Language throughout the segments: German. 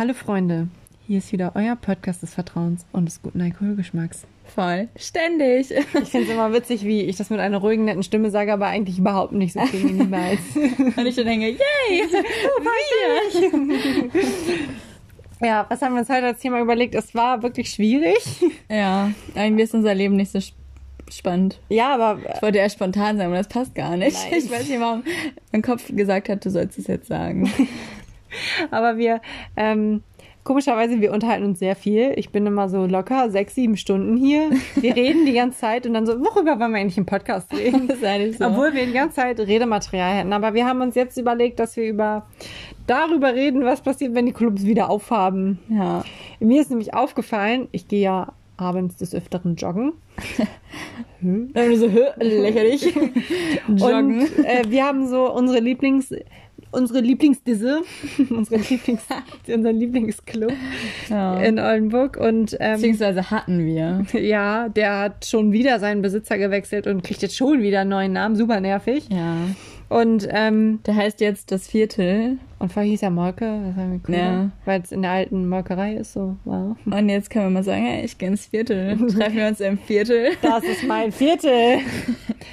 Hallo Freunde, hier ist wieder euer Podcast des Vertrauens und des guten Alkoholgeschmacks. Voll. Ständig. Ich finde es immer witzig, wie ich das mit einer ruhigen, netten Stimme sage, aber eigentlich überhaupt nicht so klinge niemals. Und ich dann denke, yay! Wir! ja, was haben wir uns heute als Thema überlegt? Es war wirklich schwierig. Ja, irgendwie ist unser Leben nicht so sp- spannend. Ja, aber Ich wollte erst spontan sein, aber das passt gar nicht. Nein. Ich weiß nicht, warum mein Kopf gesagt hat, du sollst es jetzt sagen. Aber wir, ähm, komischerweise, wir unterhalten uns sehr viel. Ich bin immer so locker sechs, sieben Stunden hier. Wir reden die ganze Zeit und dann so, worüber wollen wir eigentlich im Podcast reden? Das ist eigentlich so. Obwohl wir die ganze Zeit Redematerial hätten. Aber wir haben uns jetzt überlegt, dass wir über darüber reden, was passiert, wenn die Clubs wieder aufhaben. ja. Mir ist nämlich aufgefallen, ich gehe ja abends des Öfteren joggen. Dann bin ich so, lächerlich. Joggen. Und äh, wir haben so unsere Lieblings unsere Lieblingsdisse, unsere Lieblings unseren Lieblingsclub ja. in Oldenburg und ähm, Beziehungsweise hatten wir. ja, der hat schon wieder seinen Besitzer gewechselt und kriegt jetzt schon wieder einen neuen Namen, super nervig. Ja. Und ähm, Der heißt jetzt das Viertel. und vorher hieß er Molke, das war irgendwie cool, Ja. weil es in der alten Molkerei ist, so wow. Und jetzt können wir mal sagen, hey, ich gehe ins Viertel. Treffen wir uns im Viertel. Das ist mein Viertel.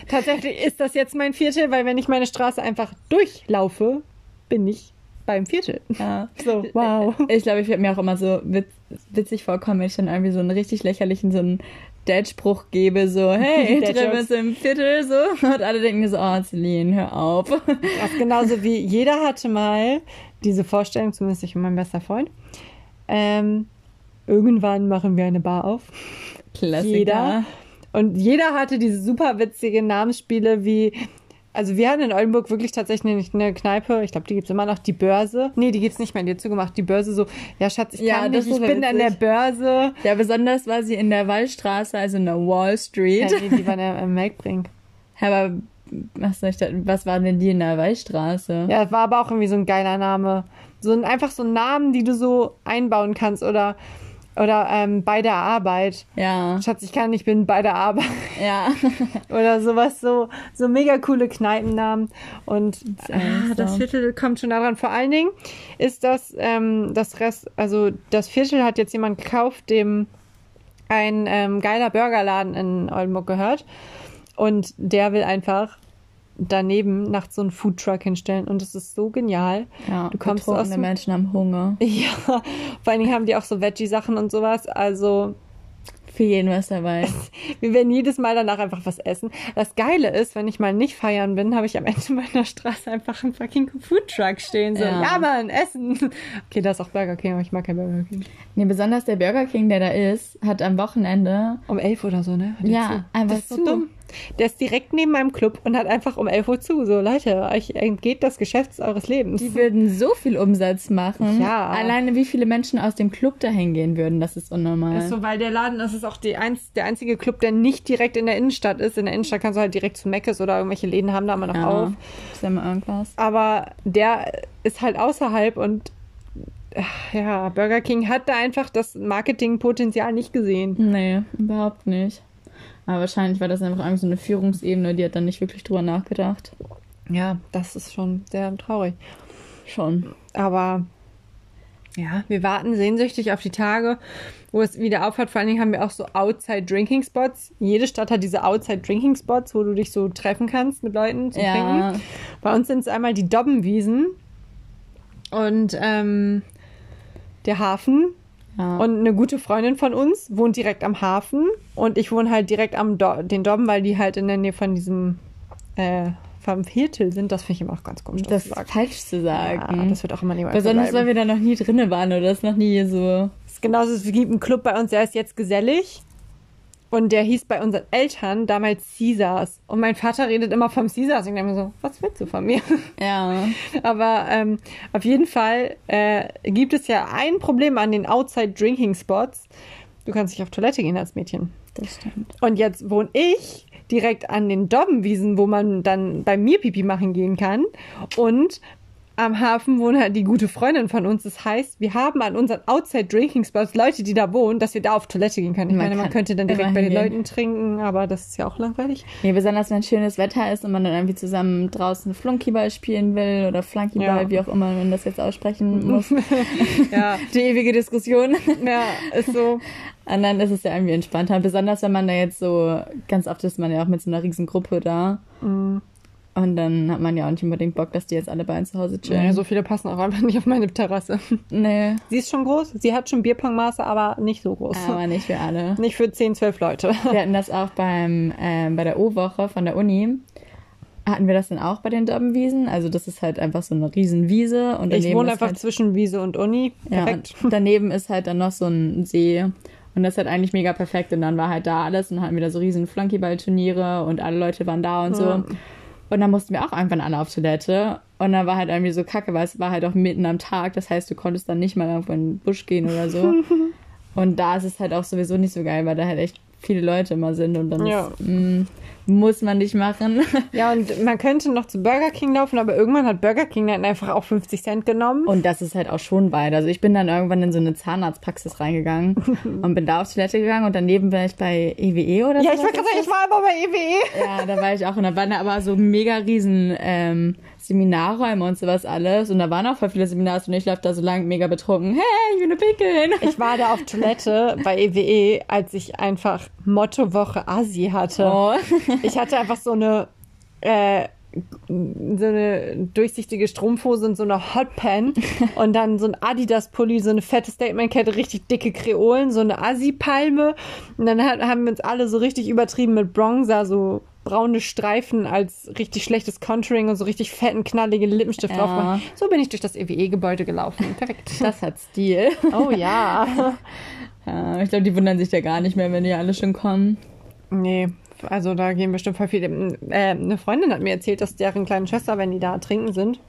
Tatsächlich ist das jetzt mein Viertel, weil wenn ich meine Straße einfach durchlaufe, bin ich beim Viertel. Ja. So, wow. Ich glaube, ich werde mir auch immer so witz, witzig vorkommen, wenn ich dann irgendwie so einen richtig lächerlichen, so einen Dad-Spruch gebe, so, hey, wir uns im Viertel, so. Und alle denken so, oh, Celine, hör auf. Das ist genauso wie jeder hatte mal diese Vorstellung, zumindest ich und mein bester Freund. Ähm, irgendwann machen wir eine Bar auf. Klassiker. Jeder. Und jeder hatte diese super witzige Namensspiele wie. Also wir hatten in Oldenburg wirklich tatsächlich eine Kneipe, ich glaube, die gibt's immer noch, die Börse. Nee, die gibt's nicht mehr, die hat zugemacht. Die Börse so, ja Schatz, ich Ja, kann das nicht, ich bin an der witzig. Börse. Ja, besonders war sie in der Wallstraße, also in der Wall Ja, Street. nee, die war in der im Melkbrink. Aber was, soll ich da, was war denn die in der Wallstraße? Ja, war aber auch irgendwie so ein geiler Name. So ein, einfach so ein Namen, die du so einbauen kannst oder, oder ähm, bei der Arbeit. Ja. Schatz, ich kann, ich bin bei der Arbeit. Ja. Oder sowas, so, so mega coole Kneipennamen. Und ah, das. Viertel kommt schon daran. Vor allen Dingen ist das, ähm, das Rest, also das Viertel hat jetzt jemand gekauft, dem ein ähm, geiler Burgerladen in Oldenburg gehört. Und der will einfach daneben nachts so einen Foodtruck hinstellen. Und es ist so genial. ja. Du kommst aus dem- Menschen haben Hunger. Ja, vor allen Dingen haben die auch so Veggie-Sachen und sowas. Also Für jeden was dabei. Wir werden jedes Mal danach einfach was essen. Das Geile ist, wenn ich mal nicht feiern bin, habe ich am Ende meiner Straße einfach einen fucking Foodtruck stehen. So, ja, Ja. Mann, Essen. Okay, da ist auch Burger King, aber ich mag kein Burger King. Nee, besonders der Burger King, der da ist, hat am Wochenende Um elf oder so, ne? Hat Ja, einfach so dumm. Der ist direkt neben meinem Club und hat einfach um 11 Uhr zu. So, Leute, euch entgeht das Geschäft eures Lebens. Die würden so viel Umsatz machen. Ja. Alleine wie viele Menschen aus dem Club dahin gehen würden, das ist unnormal. Das ist so, weil der Laden, das ist auch die einz, der einzige Club, der nicht direkt in der Innenstadt ist. In der Innenstadt kannst du halt direkt zu Meckes oder irgendwelche Läden haben da immer noch ja. auf. Ist ja immer irgendwas. aber der ist halt außerhalb und ja, Burger King hat da einfach das Marketingpotenzial nicht gesehen. Nee, überhaupt nicht. Aber wahrscheinlich war das einfach irgendwie so eine Führungsebene, die hat dann nicht wirklich drüber nachgedacht. Ja, das ist schon sehr traurig. Schon. Aber ja, wir warten sehnsüchtig auf die Tage, wo es wieder aufhört. Vor allen Dingen haben wir auch so Outside Drinking Spots. Jede Stadt hat diese Outside Drinking Spots, wo du dich so treffen kannst mit Leuten zum Ja. Trinken. Bei uns sind es einmal die Dobbenwiesen und ähm, der Hafen. Ja. Und eine gute Freundin von uns wohnt direkt am Hafen und ich wohne halt direkt am Do den Dobben, weil die halt in der Nähe von diesem äh, vom Viertel sind. Das finde ich immer auch ganz komisch. das zu ist falsch zu Ja, sagen. das wird auch immer niemals Besonders, so weil wir da noch nie drinne waren oder das noch nie so. Es ist genauso, es gibt einen Club bei uns, der ist jetzt gesellig. Und der hieß bei unseren Eltern damals Caesars. Und mein Vater redet immer vom Caesars. Und ich denke mir so, was willst du von mir? Ja. Aber ähm, auf jeden Fall äh, gibt es ja ein Problem an den Outside Drinking Spots. Du kannst nicht auf Toilette gehen als Mädchen. Das stimmt. Und jetzt wohne ich direkt an den Dobbenwiesen, wo man dann bei mir Pipi machen gehen kann. Und am Hafen wohnt halt die gute Freundin von uns. Das heißt, wir haben an unseren Outside Drinking Spots Leute, die da wohnen, dass wir da auf Toilette gehen können. Ich Man meine, man könnte dann direkt bei den. Leuten trinken, aber das ist ja auch langweilig. Nee, besonders wenn schönes Wetter ist und man dann irgendwie zusammen draußen Flunkyball spielen will oder Flunkyball, Ja. wie auch immer man das jetzt aussprechen muss. Ja, Die ewige Diskussion. ja, ist so. Und dann ist es ja irgendwie entspannter. Besonders wenn man da jetzt so, ganz oft ist man ja auch mit so einer riesen Gruppe da. Mhm. Und dann hat man ja auch nicht unbedingt Bock, dass die jetzt alle bei uns zu Hause chillen. Ja, so viele passen auch einfach nicht auf meine Terrasse. nee, Sie ist schon groß, sie hat schon Bierpongmaße, aber nicht so groß. aber nicht für alle. Nicht für 10, 12 Leute. Wir hatten das auch beim, ähm, bei der O-Woche von der Uni. Hatten wir das dann auch bei den Dobbenwiesen? Also das ist halt einfach so eine Riesenwiese. Und Ich wohne einfach halt, zwischen Wiese und Uni. ja, Perfekt. und daneben ist halt dann noch so ein See. Und das ist halt eigentlich mega perfekt. Und dann war halt da alles und hatten wir da so riesen Flunkyball-Turniere und alle Leute waren da und so. Ja. Und dann mussten wir auch irgendwann alle auf Toilette. Und dann war halt irgendwie so kacke, weil es war halt auch mitten am Tag. Das heißt, du konntest dann nicht mal irgendwo in den Busch gehen oder so. und da ist es halt auch sowieso nicht so geil, weil da halt echt viele Leute immer sind. Und dann Ja. ist, mh, muss man nicht machen. Ja, und man könnte noch zu Burger King laufen, aber irgendwann hat Burger King dann einfach auch 50 Cent genommen. Und das ist halt auch schon weit. Also ich bin dann irgendwann in so eine Zahnarztpraxis reingegangen und bin da auf Toilette gegangen und daneben war ich bei EWE oder ja, so. ich wollte gerade sagen, ich war aber bei E EWE. Ja, da war ich auch. Und da waren da aber so mega riesen ähm, Seminarräume und sowas alles. Und da waren auch voll viele Seminare und ich laufe da so lang mega betrunken. Hey, ich will nur pinkeln. Ich war da auf Toilette bei EWE, als ich einfach Mottowoche Asi hatte. Oh. Ich hatte einfach so eine äh, so eine durchsichtige Strumpfhose und so eine Hotpan und dann so ein Adidas-Pulli, so eine fette Statement-Kette, richtig dicke Kreolen, so eine Asi-Palme. Und dann haben wir uns alle so richtig übertrieben mit Bronzer, so braune Streifen als richtig schlechtes Contouring und so richtig fetten, knalligen Lippenstift Ja. drauf gemacht. So bin ich durch das EWE-Gebäude gelaufen. Perfekt. Das hat Stil. Oh ja. Ja, ich glaube, die wundern sich da gar nicht mehr, wenn die alle schon kommen. Nee, also da gehen bestimmt voll viele. Äh, eine Freundin hat mir erzählt, dass deren kleine Schwester, wenn die da trinken sind,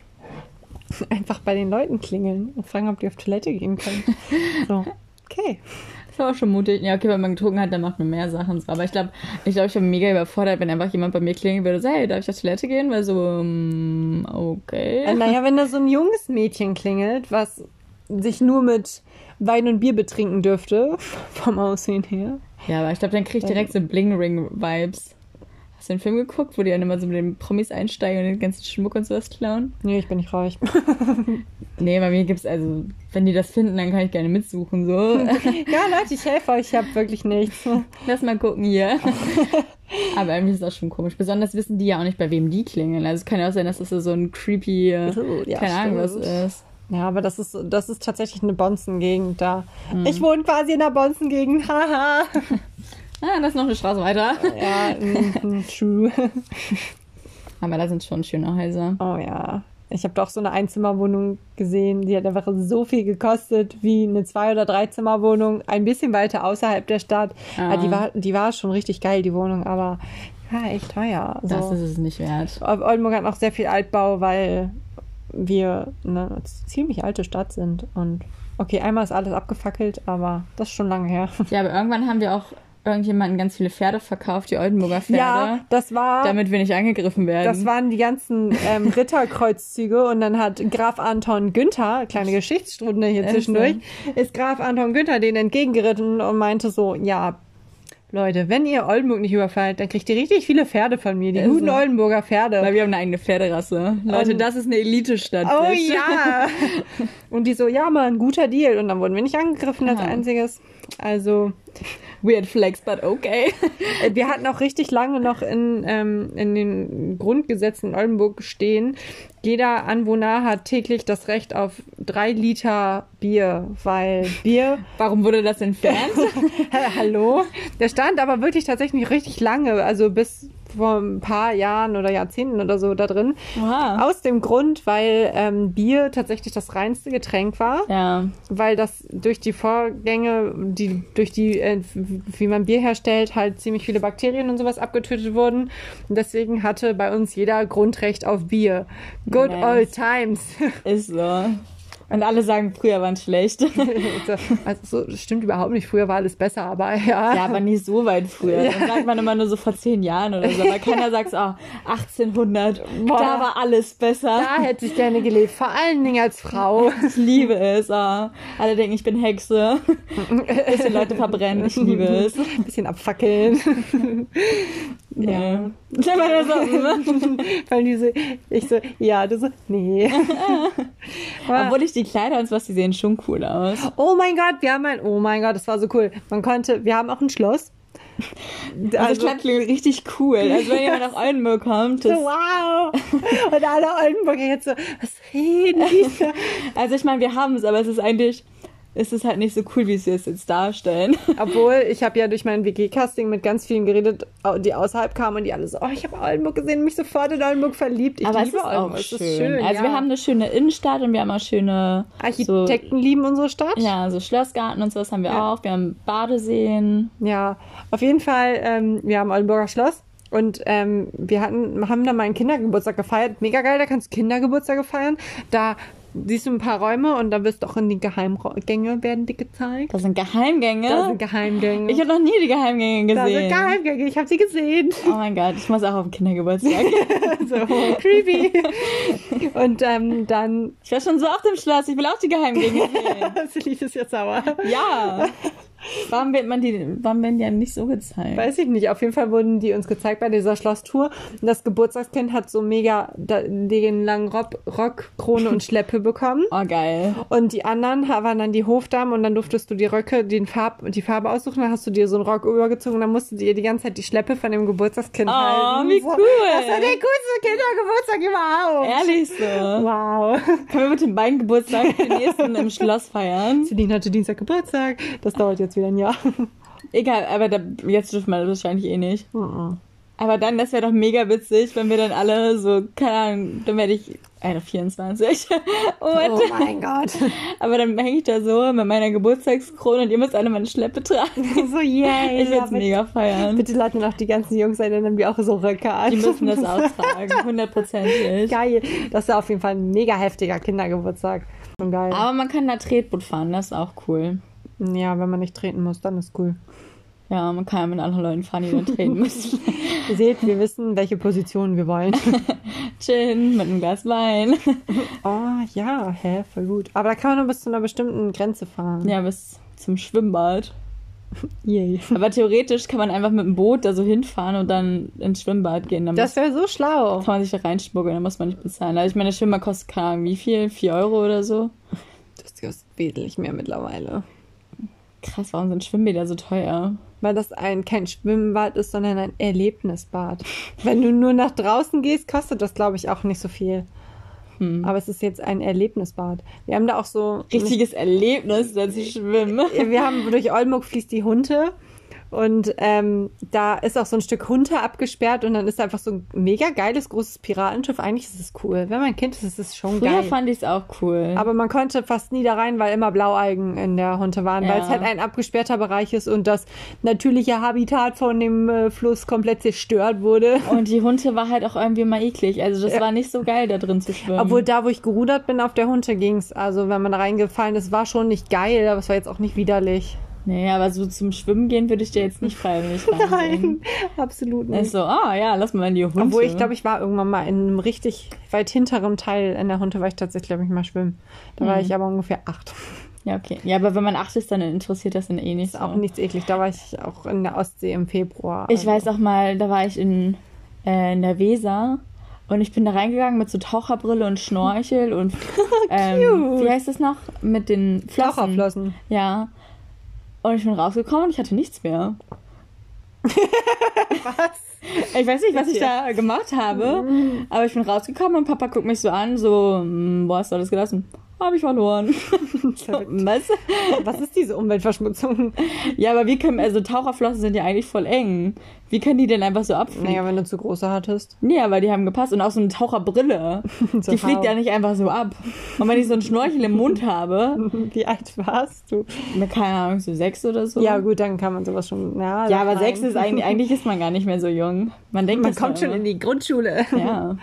einfach bei den Leuten klingeln und fragen, ob die auf Toilette gehen können. So, okay. Das war auch schon mutig. Ja, okay, wenn man getrunken hat, dann macht man mehr Sachen. so. Aber ich glaube, ich glaube, ich bin mega überfordert, wenn einfach jemand bei mir klingeln würde, so, hey, darf ich auf Toilette gehen? Weil so, mm, okay. Äh, naja, wenn da so ein junges Mädchen klingelt, was sich nur mit Wein und Bier betrinken dürfte, vom Aussehen her. Ja, aber ich glaube, dann krieg ich direkt so Bling-Ring-Vibes. Hast du den Film geguckt, wo die dann immer so mit den Promis einsteigen und den ganzen Schmuck und sowas klauen? Nee, ich bin nicht reich. Nee, bei mir gibt's also, wenn die das finden, dann kann ich gerne mitsuchen, so. ja, Leute, ich helfe euch, ich habe wirklich nichts. Lass mal gucken hier. Aber irgendwie ist das schon komisch. Besonders wissen die ja auch nicht, bei wem die klingeln. Also es kann ja auch sein, dass das so ein creepy, äh, Ja, keine Ahnung was stimmt. ist. Ja, aber das ist, das ist tatsächlich eine Bonzengegend da. Ich wohne quasi in der Bonzengegend, haha. Ah, das ist noch eine Straße weiter. ja, true. Aber da sind schon schöne Häuser. Oh ja. Ich habe doch so eine Einzimmerwohnung gesehen, die hat einfach so viel gekostet wie eine Zwei- oder Dreizimmerwohnung, ein bisschen weiter außerhalb der Stadt. Ah. Ah, die, war, die war schon richtig geil, die Wohnung, aber ja, echt teuer. Das So. ist es nicht wert. Oldenburg hat noch sehr viel Altbau, weil wir eine ziemlich alte Stadt sind. Und okay, einmal ist alles abgefackelt, aber das ist schon lange her. Ja, aber irgendwann haben wir auch irgendjemanden ganz viele Pferde verkauft, die Oldenburger Pferde, Ja, das war. damit wir nicht angegriffen werden. Das waren die ganzen ähm, Ritterkreuzzüge und dann hat Graf Anton Günther, kleine Geschichtsstunde hier zwischendurch, ist Graf Anton Günther denen entgegengeritten und meinte so, ja, Leute, wenn ihr Oldenburg nicht überfallt, dann kriegt ihr richtig viele Pferde von mir, die Ist guten. Oldenburger Pferde. Weil wir haben eine eigene Pferderasse. Leute, Und- das ist eine Elite-Stadt. Oh ja! und die so, ja, Mann, guter Deal. Und dann wurden wir nicht angegriffen als Ja. einziges. Also, Weird flex, but okay. äh, wir hatten auch richtig lange noch in, ähm, in den Grundgesetzen in Oldenburg stehen, jeder Anwohner hat täglich das Recht auf drei Liter Bier, weil Bier, Warum wurde das entfernt? hallo, der stand aber wirklich tatsächlich richtig lange, also bis vor ein paar Jahren oder Jahrzehnten oder so da drin. Wow. Aus dem Grund, weil ähm, Bier tatsächlich das reinste Getränk war. Ja. weil das durch die Vorgänge, die durch die, äh, wie man Bier herstellt, halt ziemlich viele Bakterien und sowas abgetötet wurden. Und deswegen hatte bei uns jeder Grundrecht auf Bier. Good Nice. old times. Ist so. Und alle sagen, früher waren schlecht. also so, das stimmt überhaupt nicht. Früher war alles besser, aber ja. Ja, aber nicht so weit früher. Dann sagt man immer nur so vor zehn Jahren oder so. Aber keiner sagt, oh, 1800, Boah. da war alles besser. Da hätte ich gerne gelebt, vor allen Dingen als Frau. Ich liebe es. Oh. Alle denken, ich bin Hexe. Bisschen Leute verbrennen. Ich liebe es. Ein bisschen abfackeln. Ja. Ich meine, so, Weil die so, ich so, ja, du so, nee. Obwohl ich die Kleider und was, die sehen schon cool aus. oh mein Gott, wir haben ein, oh mein Gott, das war so cool. Man konnte, wir haben auch ein Schloss. Also, das klingt richtig cool. Also wenn jemand nach Oldenburg kommt, so, das, wow. Und alle Oldenburger jetzt so, was reden die also ich meine, wir haben es, aber es ist eigentlich, es ist halt nicht so cool, wie sie es jetzt darstellen. Obwohl, ich habe ja durch mein WG-Casting mit ganz vielen geredet, die außerhalb kamen und die alle so, oh, ich habe Oldenburg gesehen, mich sofort in Oldenburg verliebt. Ich aber es liebe ist auch Oldenburg. schön. Es ist schön. Also ja. wir haben eine schöne Innenstadt und wir haben auch schöne so, Architekten lieben unsere Stadt. ja, so Schlossgarten und sowas haben wir Ja. auch. Wir haben Badeseen. Ja, auf jeden Fall, ähm, wir haben Oldenburger Schloss und ähm, wir hatten, haben da mal einen Kindergeburtstag gefeiert. Mega geil, da kannst du Kindergeburtstage feiern. Da siehst du ein paar Räume und da wirst du auch in die Geheimgänge werden die gezeigt. Das sind Geheimgänge. Da sind Geheimgänge. ich habe noch nie die Geheimgänge da sind gesehen. Geheimgänge, ich habe sie gesehen. oh mein Gott, ich muss auch auf den Kindergeburtstag. so creepy. Und ähm, dann, Ich war schon so auf dem Schloss, ich will auch die Geheimgänge sehen. Celine ist jetzt sauer. Ja. Warum wird man die, warum werden die einem nicht so gezeigt? Weiß ich nicht. Auf jeden Fall wurden die uns gezeigt bei dieser Schlosstour. Und das Geburtstagskind hat so mega den langen Rock, Rock, Krone und Schleppe bekommen. oh geil. Und die anderen waren dann die Hofdamen und dann durftest du die Röcke, den Farb, die Farbe aussuchen. Dann hast du dir so einen Rock übergezogen und dann musstest du dir die ganze Zeit die Schleppe von dem Geburtstagskind Oh, halten. wie so. cool. Das war der coolste Kindergeburtstag überhaupt. Ehrlich so. Wow. Können wir bitte meinen Geburtstag den nächsten im Schloss feiern? Celine hatte Dienstag Geburtstag. Das dauert jetzt wieder ein Jahr. Egal, aber da, jetzt dürfen wir das wahrscheinlich eh nicht. Mhm. Aber dann, das wäre doch mega witzig, wenn wir dann alle so, keine Ahnung, dann werde ich, Alter, 24. Und, Oh mein Gott. aber dann hänge ich da so mit meiner Geburtstagskrone und ihr müsst alle meine Schleppe tragen. so, yay. Ich werde Ja, es mega feiern. Bitte laden noch die ganzen Jungs ein, dann haben wir auch so Röcke an. Die müssen das auch tragen, hundertprozentig. Geil. Das war auf jeden Fall ein mega heftiger Kindergeburtstag. Geil. Aber man kann da Tretboot fahren, das ist auch cool. Ja, wenn man nicht treten muss, dann ist cool. Ja, man kann ja mit anderen Leuten fahren, die dann treten müssen. Ihr seht, wir wissen, welche Positionen wir wollen. Chillen mit einem Glas Wein. Oh ja, hä, voll gut. Aber da kann man nur bis zu einer bestimmten Grenze fahren. Ja, bis zum Schwimmbad. Yay. Aber theoretisch kann man einfach mit dem Boot da so hinfahren und dann ins Schwimmbad gehen. Dann Das wäre so schlau. kann man sich da reinschmuggeln, dann muss man nicht bezahlen. Also ich meine, das Schwimmbad kostet, keine Ahnung, wie viel? 4 Euro oder so? Das kostet wesentlich mehr mittlerweile. Krass, warum sind Schwimmbäder so teuer? Weil das ein kein Schwimmbad ist, sondern ein Erlebnisbad. Wenn du nur nach draußen gehst, kostet das, glaube ich, auch nicht so viel. Hm. Aber es ist jetzt ein Erlebnisbad. Wir haben da auch so Richtiges Erlebnis, dass ich schwimme. wir haben durch Oldenburg fließt die Hunte und ähm, da ist auch so ein Stück Hunte abgesperrt und dann ist einfach so ein mega geiles großes Piratenschiff. Eigentlich ist es cool. Wenn man ein Kind ist, ist es schon Früher geil. fand ich es auch cool. Aber man konnte fast nie da rein, weil immer Blaualgen in der Hunte waren, Ja. weil es halt ein abgesperrter Bereich ist und das natürliche Habitat von dem äh, Fluss komplett zerstört wurde. Und die Hunde war halt auch irgendwie mal eklig. Also das Ja. war nicht so geil, da drin zu schwimmen. Obwohl da, wo ich gerudert bin, auf der Hunte ging's. Also wenn man da reingefallen ist, war schon nicht geil, aber es war jetzt auch nicht widerlich. Nee, aber so zum Schwimmen gehen würde ich dir jetzt nicht freiwillig Nein, absolut Ist nicht. so, ah ja, lass mal in die Hunde. Obwohl ich glaube, ich war irgendwann mal in einem richtig weit hinteren Teil in der Hunte, war ich tatsächlich, glaube ich, mal schwimmen. Da war Mhm. ich aber ungefähr acht. Ja, okay. Ja, aber wenn man acht ist, dann interessiert das dann eh nicht Ist so. auch nichts eklig. Da war ich auch in der Ostsee im Februar. Ich weiß auch mal, da war ich in, äh, in der Weser und ich bin da reingegangen mit so Taucherbrille und Schnorchel und ähm, Cute. wie heißt das noch? Mit den Flossen. Taucherflossen. Ja. Und ich bin rausgekommen und ich hatte nichts mehr. Was? Ich weiß nicht, was ich da gemacht habe, aber ich bin rausgekommen und Papa guckt mich so an, so, "Hm, wo hast du alles gelassen? Habe ich verloren. was? Was ist diese Umweltverschmutzung? Ja, aber wie können, also Taucherflossen sind ja eigentlich voll eng. Wie können die denn einfach so abfliegen? Naja, wenn du zu große hattest. Nee, aber die haben gepasst. Und auch so eine Taucherbrille. So die fliegt ja nicht einfach so ab. Und wenn ich so einen Schnorchel im Mund habe, Wie alt warst du? keine Ahnung, so sechs oder so. Ja, gut, dann kann man sowas schon. Ja, Ja, aber sechs ist eigentlich, eigentlich ist man gar nicht mehr so jung. Man denkt Man kommt ja schon immer. in die Grundschule. Ja.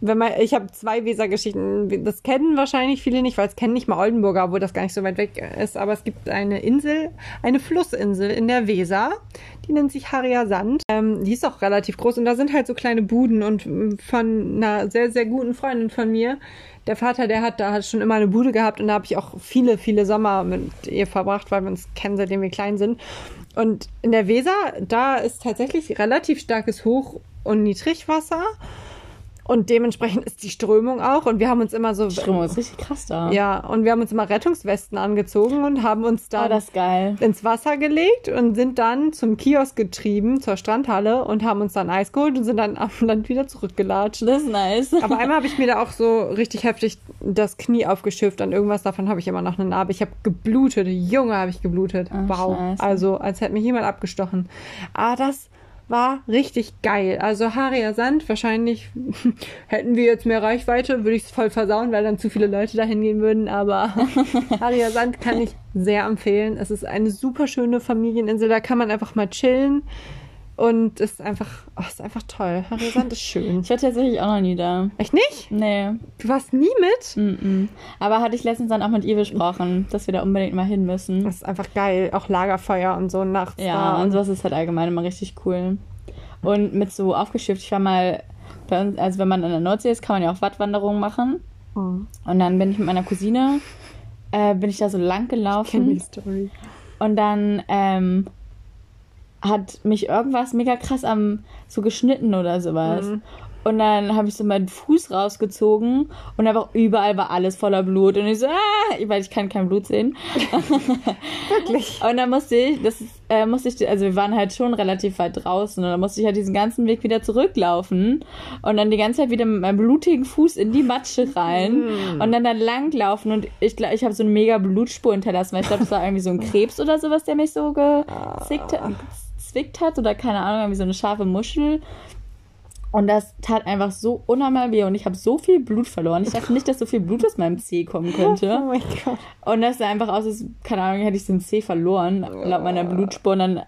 Wenn man, ich habe zwei Wesergeschichten. Das kennen wahrscheinlich viele nicht, weil es kennen nicht mal Oldenburger, obwohl das gar nicht so weit weg ist. Aber es gibt eine Insel, eine Flussinsel in der Weser. Die nennt sich Harrier Sand. Ähm, die ist auch relativ groß und da sind halt so kleine Buden und von einer sehr, sehr guten Freundin von mir. Der Vater, der hat da hat schon immer eine Bude gehabt und da habe ich auch viele, viele Sommer mit ihr verbracht, weil wir uns kennen, seitdem wir klein sind. Und in der Weser, da ist tatsächlich relativ starkes Hoch- und Niedrigwasser. Und dementsprechend ist die Strömung auch. Und wir haben uns immer so. Strömung ist richtig krass da. Ja, und wir haben uns immer Rettungswesten angezogen und haben uns dann Oh, das ist geil. ins Wasser gelegt und sind dann zum Kiosk getrieben, zur Strandhalle und haben uns dann Eis geholt und sind dann am Land wieder zurückgelatscht. Das ist nice. Aber einmal habe ich mir da auch so richtig heftig das Knie aufgeschifft. An irgendwas davon habe ich immer noch eine Narbe. Ich habe geblutet. Junge, habe ich geblutet. Ach, wow. scheiße. Also, als hätte mich jemand abgestochen. Aber das war richtig geil. Also, Haria Sand, wahrscheinlich hätten wir jetzt mehr Reichweite, würde ich es voll versauen, weil dann zu viele Leute dahin gehen würden. Aber Haria Sand kann ich sehr empfehlen. Es ist eine super schöne Familieninsel. Da kann man einfach mal chillen. Und es ist einfach, oh, es ist einfach toll. Sand ist schön. Ich war tatsächlich auch noch nie da. Echt nicht? Nee. Du warst nie mit? Mm-mm. Aber hatte ich letztens dann auch mit ihr besprochen, dass wir da unbedingt mal hin müssen. Das ist einfach geil. Auch Lagerfeuer und so nachts. Ja, da. und sowas ist halt allgemein immer richtig cool. Und mit so aufgeschifft, ich war mal bei uns, also wenn man in der Nordsee ist, kann man ja auch Wattwanderungen machen. Mhm. Und dann bin ich mit meiner Cousine, äh, bin ich da so lang Kenn die gelaufen. Story. Und dann ähm, hat mich irgendwas mega krass am so geschnitten oder sowas. Mhm. Und dann habe ich so meinen Fuß rausgezogen und einfach überall war alles voller Blut. Und ich so, ah, weil ich kann kein Blut sehen. Wirklich. Und dann musste ich, das äh, musste ich, also wir waren halt schon relativ weit draußen und dann musste ich halt diesen ganzen Weg wieder zurücklaufen und dann die ganze Zeit wieder mit meinem blutigen Fuß in die Matsche rein Mm. und dann dann langlaufen und ich glaube, ich habe so eine mega Blutspur hinterlassen, weil ich glaube, das war irgendwie so ein Krebs oder sowas, der mich so gezickt hat, gezwickt hat oder keine Ahnung, irgendwie so eine scharfe Muschel. Und das tat einfach so unnormal weh und ich habe so viel Blut verloren. Ich dachte nicht, dass so viel Blut aus meinem Zeh kommen könnte. Oh mein Gott. Und das sah einfach aus, als, keine Ahnung, hätte ich den C verloren, laut meiner Blutspur. Und dann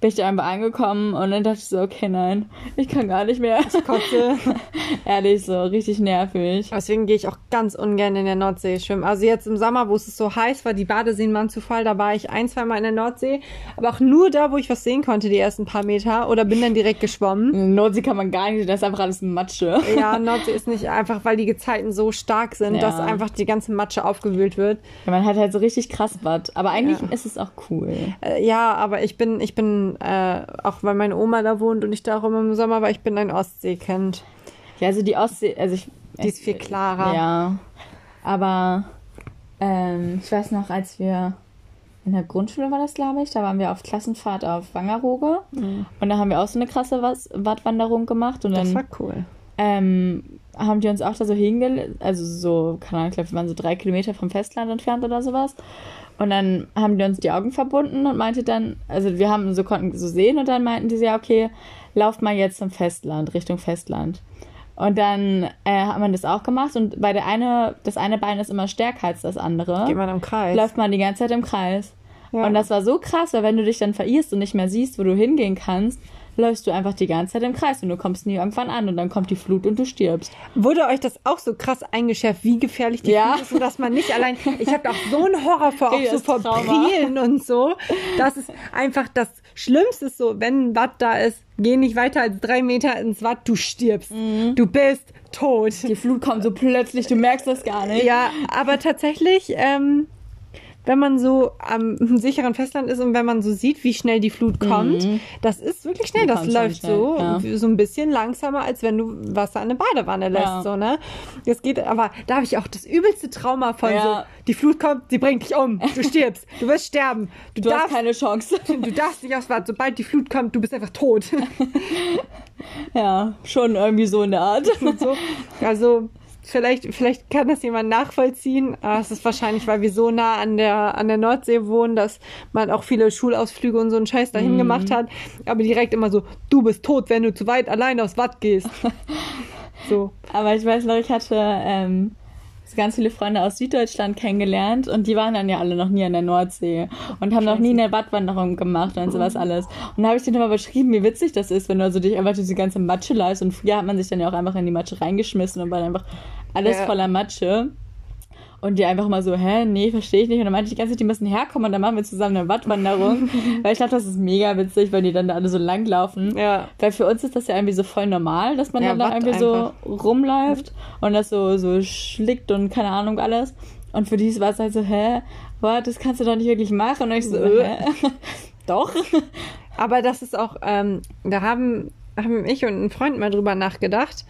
bin ich da einfach angekommen und dann dachte ich so, okay, nein, ich kann gar nicht mehr. Kotze. Ehrlich, so richtig nervig. Deswegen gehe ich auch ganz ungern in der Nordsee schwimmen. Also jetzt im Sommer, wo es so heiß war, die Badeseen waren zu voll, da war ich ein, zwei Mal in der Nordsee. Aber auch nur da, wo ich was sehen konnte, die ersten paar Meter. Oder bin dann direkt geschwommen. In Nordsee kann man gar nicht, das ist einfach alles Matsche. Ja, Nordsee ist nicht einfach, weil die Gezeiten so stark sind, Ja. dass einfach die ganze Matsche aufgewühlt wird. Ja, man hat halt so richtig krass Bad. Aber eigentlich Ja. ist es auch cool. Äh, ja, aber ich bin, ich bin, äh, auch weil meine Oma da wohnt und ich da auch immer im Sommer war, ich bin ein Ostseekind. Ja, also die Ostsee, also ich. Die ist viel klarer. Ja. Aber ähm, ich weiß noch, als wir in der Grundschule war das, glaube ich, da waren wir auf Klassenfahrt auf Wangerooge. Und da haben wir auch so eine krasse Was Wattwanderung gemacht. Und Das dann war cool. ähm, haben die uns auch da so hingelegt, also so, keine Ahnung, ich glaube, wir waren so drei Kilometer vom Festland entfernt oder sowas. Und dann haben die uns die Augen verbunden und meinte dann, also wir haben so konnten so sehen und dann meinten die so, ja, okay, lauft mal jetzt zum Festland, Richtung Festland. Und dann äh, hat man das auch gemacht und bei der eine, das eine Bein ist immer stärker als das andere Geht man im Kreis. läuft man die ganze Zeit im Kreis. Ja. Und das war so krass, weil wenn du dich dann verirrst und nicht mehr siehst, wo du hingehen kannst, läufst du einfach die ganze Zeit im Kreis und du kommst nie irgendwann an und dann kommt die Flut und du stirbst. Wurde euch das auch so krass eingeschärft, wie gefährlich die Ja. Flut ist und dass man nicht allein. Ich habe auch so einen Horror vor, auch so vor. Prielen und so. Das ist einfach das Schlimmste ist so, wenn ein Watt da ist, geh nicht weiter als drei Meter ins Watt, du stirbst. Du bist tot. Die Flut kommt so plötzlich, du merkst das gar nicht. Ja, aber tatsächlich, ähm, wenn man so am sicheren Festland ist und wenn man so sieht, wie schnell die Flut kommt, das ist wirklich schnell. Die Das läuft schnell, so, ja. so ein bisschen langsamer, als wenn du Wasser in eine Badewanne lässt, Ja. so, ne? Das geht, aber da habe ich auch das übelste Trauma von Ja. so, die Flut kommt, sie bringt dich um, du stirbst, du wirst sterben, du, Du hast darfst, keine Chance. du darfst nicht aufs Bad, sobald die Flut kommt, du bist einfach tot. Ja, schon irgendwie so in der Art. so. Also vielleicht, vielleicht kann das jemand nachvollziehen. Aber es ist wahrscheinlich, weil wir so nah an der, an der Nordsee wohnen, dass man auch viele Schulausflüge und so einen Scheiß dahin Mhm. gemacht hat. Aber direkt immer so, du bist tot, wenn du zu weit allein aufs Watt gehst. So. Aber ich weiß noch, ich hatte ähm, ganz viele Freunde aus Süddeutschland kennengelernt und die waren dann ja alle noch nie an der Nordsee und haben noch nie eine Wattwanderung gemacht und sowas alles. Und da habe ich denen immer beschrieben, wie witzig das ist, wenn du also dich einfach diese ganze Matsche leist und früher hat man sich dann ja auch einfach in die Matsche reingeschmissen und war einfach alles Ja. voller Matsche. Und die einfach mal so, hä, nee, verstehe ich nicht. Und dann meinte ich die ganze Zeit, die müssen herkommen und dann machen wir zusammen eine Wattwanderung. weil ich glaube, das ist mega witzig, weil die dann da alle so langlaufen. Ja. Weil für uns ist das ja irgendwie so voll normal, dass man Ja, dann da irgendwie so einfach. rumläuft und das so, so schlickt und keine Ahnung alles. Und für die war es halt so, hä, was, das kannst du doch nicht wirklich machen. Und ich so, Äh. hä? Doch. Aber das ist auch, ähm, da haben, haben ich und ein Freund mal drüber nachgedacht.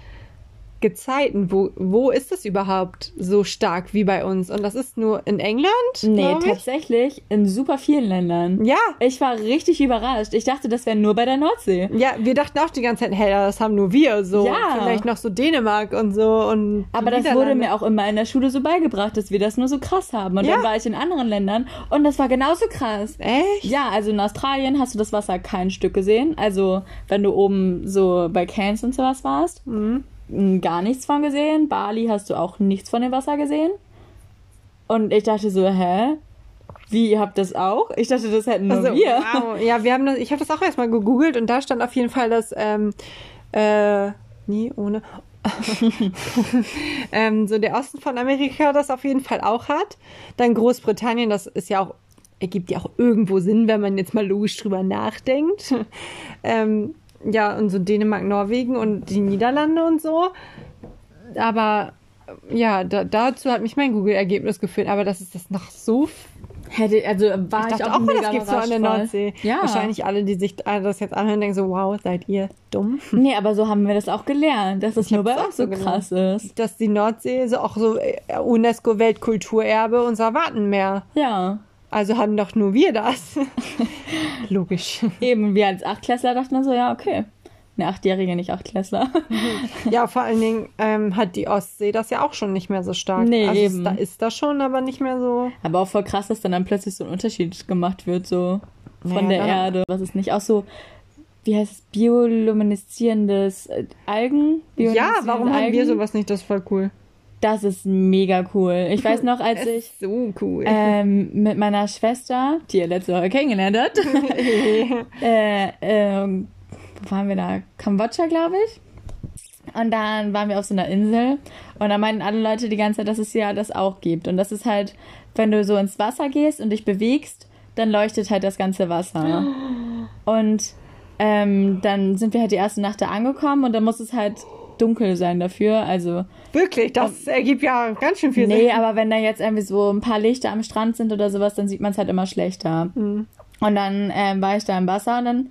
Gezeiten, wo, wo ist das überhaupt so stark wie bei uns? Und das ist nur in England? Nee, tatsächlich in super vielen Ländern. Ja. Ich war richtig überrascht. Ich dachte, das wäre nur bei der Nordsee. Ja, wir dachten auch die ganze Zeit, hey, das haben nur wir so. Ja. Vielleicht noch so Dänemark und so. Und Aber das wurde mir auch immer in der Schule so beigebracht, dass wir das nur so krass haben. Und Ja. dann war ich in anderen Ländern und das war genauso krass. Echt? Ja, also in Australien hast du das Wasser kein Stück gesehen. Also wenn du oben so bei Cairns und sowas warst, Mhm. Gar nichts von gesehen. Bali hast du auch nichts von dem Wasser gesehen. Und ich dachte so, hä? Wie, ihr habt das auch? Ich dachte, das hätten nur Also, wir. wow. Ja, wir haben das, ich habe das auch erstmal gegoogelt und da stand auf jeden Fall, dass ähm, äh, nie ohne ähm, so der Osten von Amerika das auf jeden Fall auch hat. Dann Großbritannien, das ist ja auch ergibt ja auch irgendwo Sinn, wenn man jetzt mal logisch drüber nachdenkt. ähm, ja, und so Dänemark, Norwegen und die Niederlande und so. Aber ja, da, dazu hat mich mein Google-Ergebnis geführt, aber das ist das noch so Hätte, also war ich ich, dachte auch auch, mega das gibt's so an der Nordsee. Ja. Wahrscheinlich alle, die sich das jetzt anhören, denken so, wow, seid ihr dumm? Nee, aber so haben wir das auch gelernt, dass es nur bei uns so krass ist. Dass die Nordsee so auch so äh, UNESCO-Weltkulturerbe uns erwarten mehr. Ja. Also haben doch nur wir das. Logisch. Eben, wir als Achtklässler dachten dann so, ja, okay. Eine Achtjährige, nicht Achtklässler. Ja, vor allen Dingen ähm, hat die Ostsee das ja auch schon nicht mehr so stark. Nee, also eben. Da ist das schon, aber nicht mehr so. Aber auch voll krass, dass dann, dann plötzlich so ein Unterschied gemacht wird, so von Ja, der dann- Erde. Was ist nicht auch so, wie heißt es, biolumineszierendes äh, Algen? Ja, warum haben wir Algen? sowas nicht? Das ist voll cool. Das ist mega cool. Ich weiß noch, als ich so cool. ähm, mit meiner Schwester, die ihr letzte Woche kennengelernt hat, äh, ähm, wo waren wir da? Kambodscha, glaube ich. Und dann waren wir auf so einer Insel und da meinten alle Leute die ganze Zeit, dass es ja das auch gibt. Und das ist halt, wenn du so ins Wasser gehst und dich bewegst, dann leuchtet halt das ganze Wasser. Und ähm, dann sind wir halt die erste Nacht da angekommen und dann muss es halt dunkel sein dafür. Also Wirklich, das ergibt ja ganz schön viel Nee, Sinn. aber wenn da jetzt irgendwie so ein paar Lichter am Strand sind oder sowas, dann sieht man es halt immer schlechter. Und dann ähm, war ich da im Wasser und dann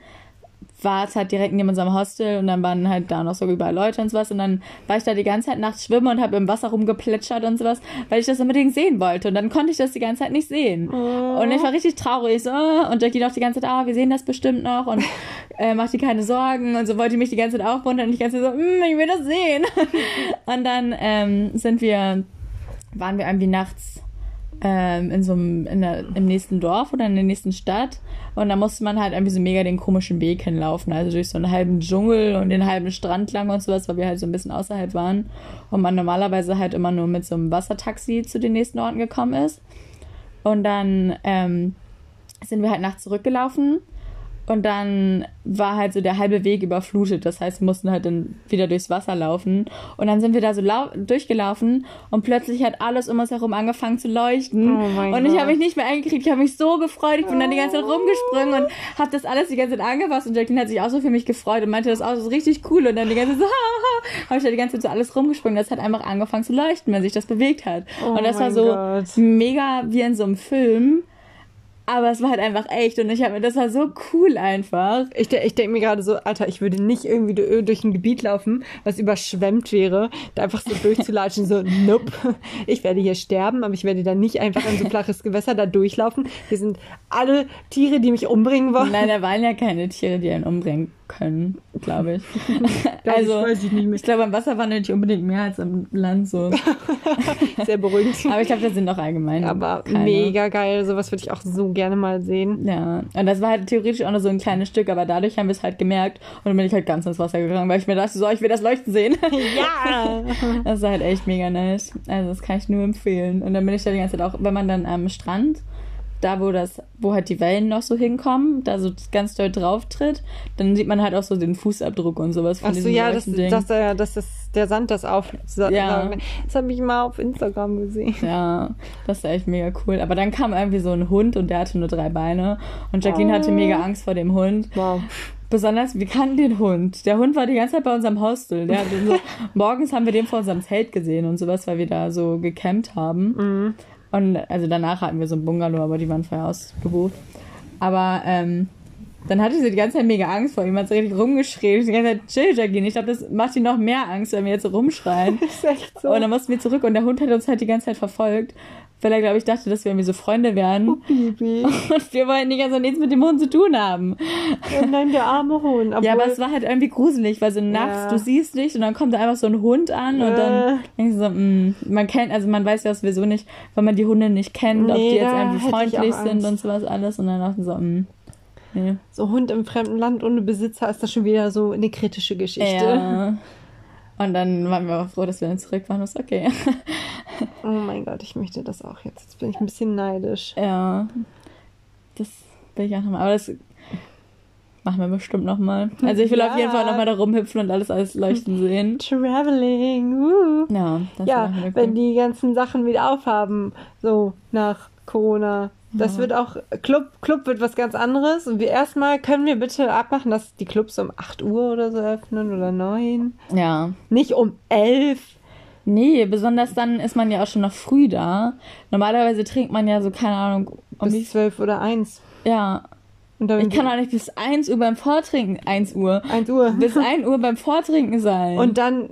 war es halt direkt neben unserem Hostel und dann waren halt da noch so überall Leute und sowas. Und dann war ich da die ganze Zeit nachts schwimmen und habe im Wasser rumgeplätschert und sowas, weil ich das unbedingt sehen wollte. Und dann konnte ich das die ganze Zeit nicht sehen. Und ich war richtig traurig so. Und Jackie doch die ganze Zeit, ah, wir sehen das bestimmt noch. Und äh, mach dir keine Sorgen. Und so wollte ich mich die ganze Zeit aufmuntern und ich ganze Zeit so, "Mm, ich will das sehen. und dann ähm, sind wir waren wir irgendwie nachts ähm, in so einem, in der, im nächsten Dorf oder in der nächsten Stadt. Und da musste man halt irgendwie so mega den komischen Weg hinlaufen, also durch so einen halben Dschungel und den halben Strand lang und sowas, weil wir halt so ein bisschen außerhalb waren. Und man normalerweise halt immer nur mit so einem Wassertaxi zu den nächsten Orten gekommen ist. Und dann ähm, sind wir halt nachts zurückgelaufen und dann war halt so der halbe Weg überflutet. Das heißt, wir mussten halt dann wieder durchs Wasser laufen. Und dann sind wir da so lau durchgelaufen und plötzlich hat alles um uns herum angefangen zu leuchten. Oh und ich habe mich nicht mehr eingekriegt. Ich habe mich so gefreut. Ich bin dann die ganze Zeit rumgesprungen und habe das alles die ganze Zeit angefasst. Und Jacqueline hat sich auch so für mich gefreut und meinte, das auch so richtig cool. Und dann die ganze Zeit so, habe ich da die ganze Zeit so alles rumgesprungen. Das hat einfach angefangen zu leuchten, wenn sich das bewegt hat. Oh und das war so Gott. mega wie in so einem Film. Aber es war halt einfach echt und ich habe mir, das war so cool einfach. Ich, ich denke mir gerade so, Alter, ich würde nicht irgendwie du- durch ein Gebiet laufen, was überschwemmt wäre, da einfach so durchzulatschen, so, nope, ich werde hier sterben, aber ich werde da nicht einfach in so flaches Gewässer da durchlaufen. Hier sind alle Tiere, die mich umbringen wollen. Nein, da waren ja keine Tiere, die einen umbringen können, glaube ich. Das also, weiß ich nicht mehr. ich glaube, am Wasser wandern nicht unbedingt mehr als am Land so. Sehr beruhigend. Aber ich glaube, das sind auch allgemein. Aber keine. mega geil. Sowas würde ich auch so gerne mal sehen. Ja, und das war halt theoretisch auch nur so ein kleines Stück, aber dadurch haben wir es halt gemerkt und dann bin ich halt ganz ins Wasser gegangen, weil ich mir dachte, so, ich will das Leuchten sehen. Ja! Das war halt echt mega nice. Also das kann ich nur empfehlen. Und dann bin ich da die ganze Zeit auch, wenn man dann am Strand, da wo das, wo halt die Wellen noch so hinkommen, da so ganz doll drauf tritt, dann sieht man halt auch so den Fußabdruck und sowas von Ach so, ja, das, dass, der, dass das, der Sand das auf. Ja. Das habe ich mal auf Instagram gesehen. Ja, das ist echt mega cool. Aber dann kam irgendwie so ein Hund und der hatte nur drei Beine. Und Jacqueline hatte mega Angst vor dem Hund. Wow. Besonders, wir kannten den Hund. Der Hund war die ganze Zeit bei unserem Hostel. Der hat so, morgens haben wir den vor unserem Zelt gesehen und sowas, weil wir da so gecampt haben. Mhm. Und also danach hatten wir so ein Bungalow, aber die waren vorher ausgebucht. Aber ähm, dann hatte sie die ganze Zeit mega Angst vor ihm, hat so richtig rumgeschrien. Die ganze Zeit, chill, Jacqueline. Ich glaube, das macht ihm noch mehr Angst, wenn wir jetzt so rumschreien. Das ist echt so. Und dann mussten wir zurück und der Hund hat uns halt die ganze Zeit verfolgt, weil er, glaube ich, dachte, dass wir irgendwie so Freunde wären. Baby. Und wir wollten die ganze Zeit nichts mit dem Hund zu tun haben. Oh nein, der arme Hund. Obwohl, Ja, aber es war halt irgendwie gruselig, weil so nachts, Ja. du siehst nicht und dann kommt da einfach so ein Hund an und Äh. dann denkst du so, mh, man kennt, also man weiß ja sowieso nicht, wenn man die Hunde nicht kennt, ob Nee, die jetzt irgendwie freundlich sind und sowas alles und dann dachten so, mh, nee. so Hund im fremden Land ohne Besitzer ist das schon wieder so eine kritische Geschichte. Ja. Und dann waren wir auch froh, dass wir dann zurück waren. Das ist okay. Oh mein Gott, ich möchte das auch jetzt. Jetzt bin ich ein bisschen neidisch. Ja. Das will ich auch nochmal. Aber das machen wir bestimmt nochmal. Also ich will Ja. auf jeden Fall nochmal da rumhüpfen und alles alles leuchten sehen. Traveling. Uh. Ja, das Ja, wieder cool. wenn die ganzen Sachen wieder aufhaben, so nach Corona. Das Ja. wird auch, Club, Club wird was ganz anderes. Und wir erstmal können wir bitte abmachen, dass die Clubs um 8 Uhr oder so öffnen oder 9. Ja. Nicht um 11. Nee, besonders dann ist man ja auch schon noch früh da. Normalerweise trinkt man ja so, keine Ahnung, um Bis 12 oder 1. Ja. Ich kann auch nicht bis 1 Uhr beim Vortrinken, 1 Uhr, 1 Uhr. bis 1 Uhr beim Vortrinken sein. Und dann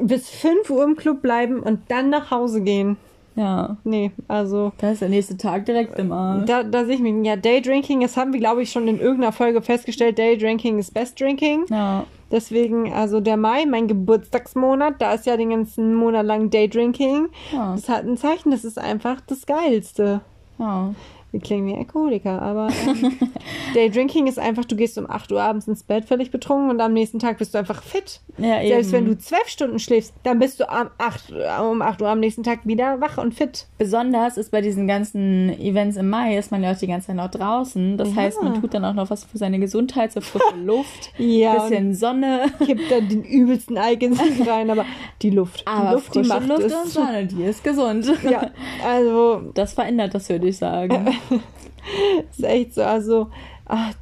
bis 5 Uhr im Club bleiben und dann nach Hause gehen. Ja, Nee, also da ist der nächste Tag direkt im Arsch. da, da sehe ich mich. Ja, Daydrinking, das haben wir, glaube ich, schon in irgendeiner Folge festgestellt. Daydrinking ist Best Drinking. Ja. Deswegen, also der Mai, mein Geburtstagsmonat, da ist ja den ganzen Monat lang Daydrinking. Ja. Das hat ein Zeichen, das ist einfach das Geilste. ja. Wir klingen wie Alkoholiker, aber ähm, Daydrinking ist einfach, du gehst um 8 Uhr abends ins Bett völlig betrunken und am nächsten Tag bist du einfach fit. Ja, Selbst wenn du zwölf Stunden schläfst, dann bist du am 8, um 8 Uhr am nächsten Tag wieder wach und fit. Besonders ist bei diesen ganzen Events im Mai, ist man ja auch die ganze Zeit noch draußen. Das Ja. heißt, man tut dann auch noch was für seine Gesundheit, so frische Luft, Ja, bisschen Sonne. kippt dann den übelsten Alk ins rein, aber die Luft, die Aber Luft, die macht Luft und Sonne, die ist gesund. Ja, also Das verändert das, würde ich sagen. ist echt so, also ach,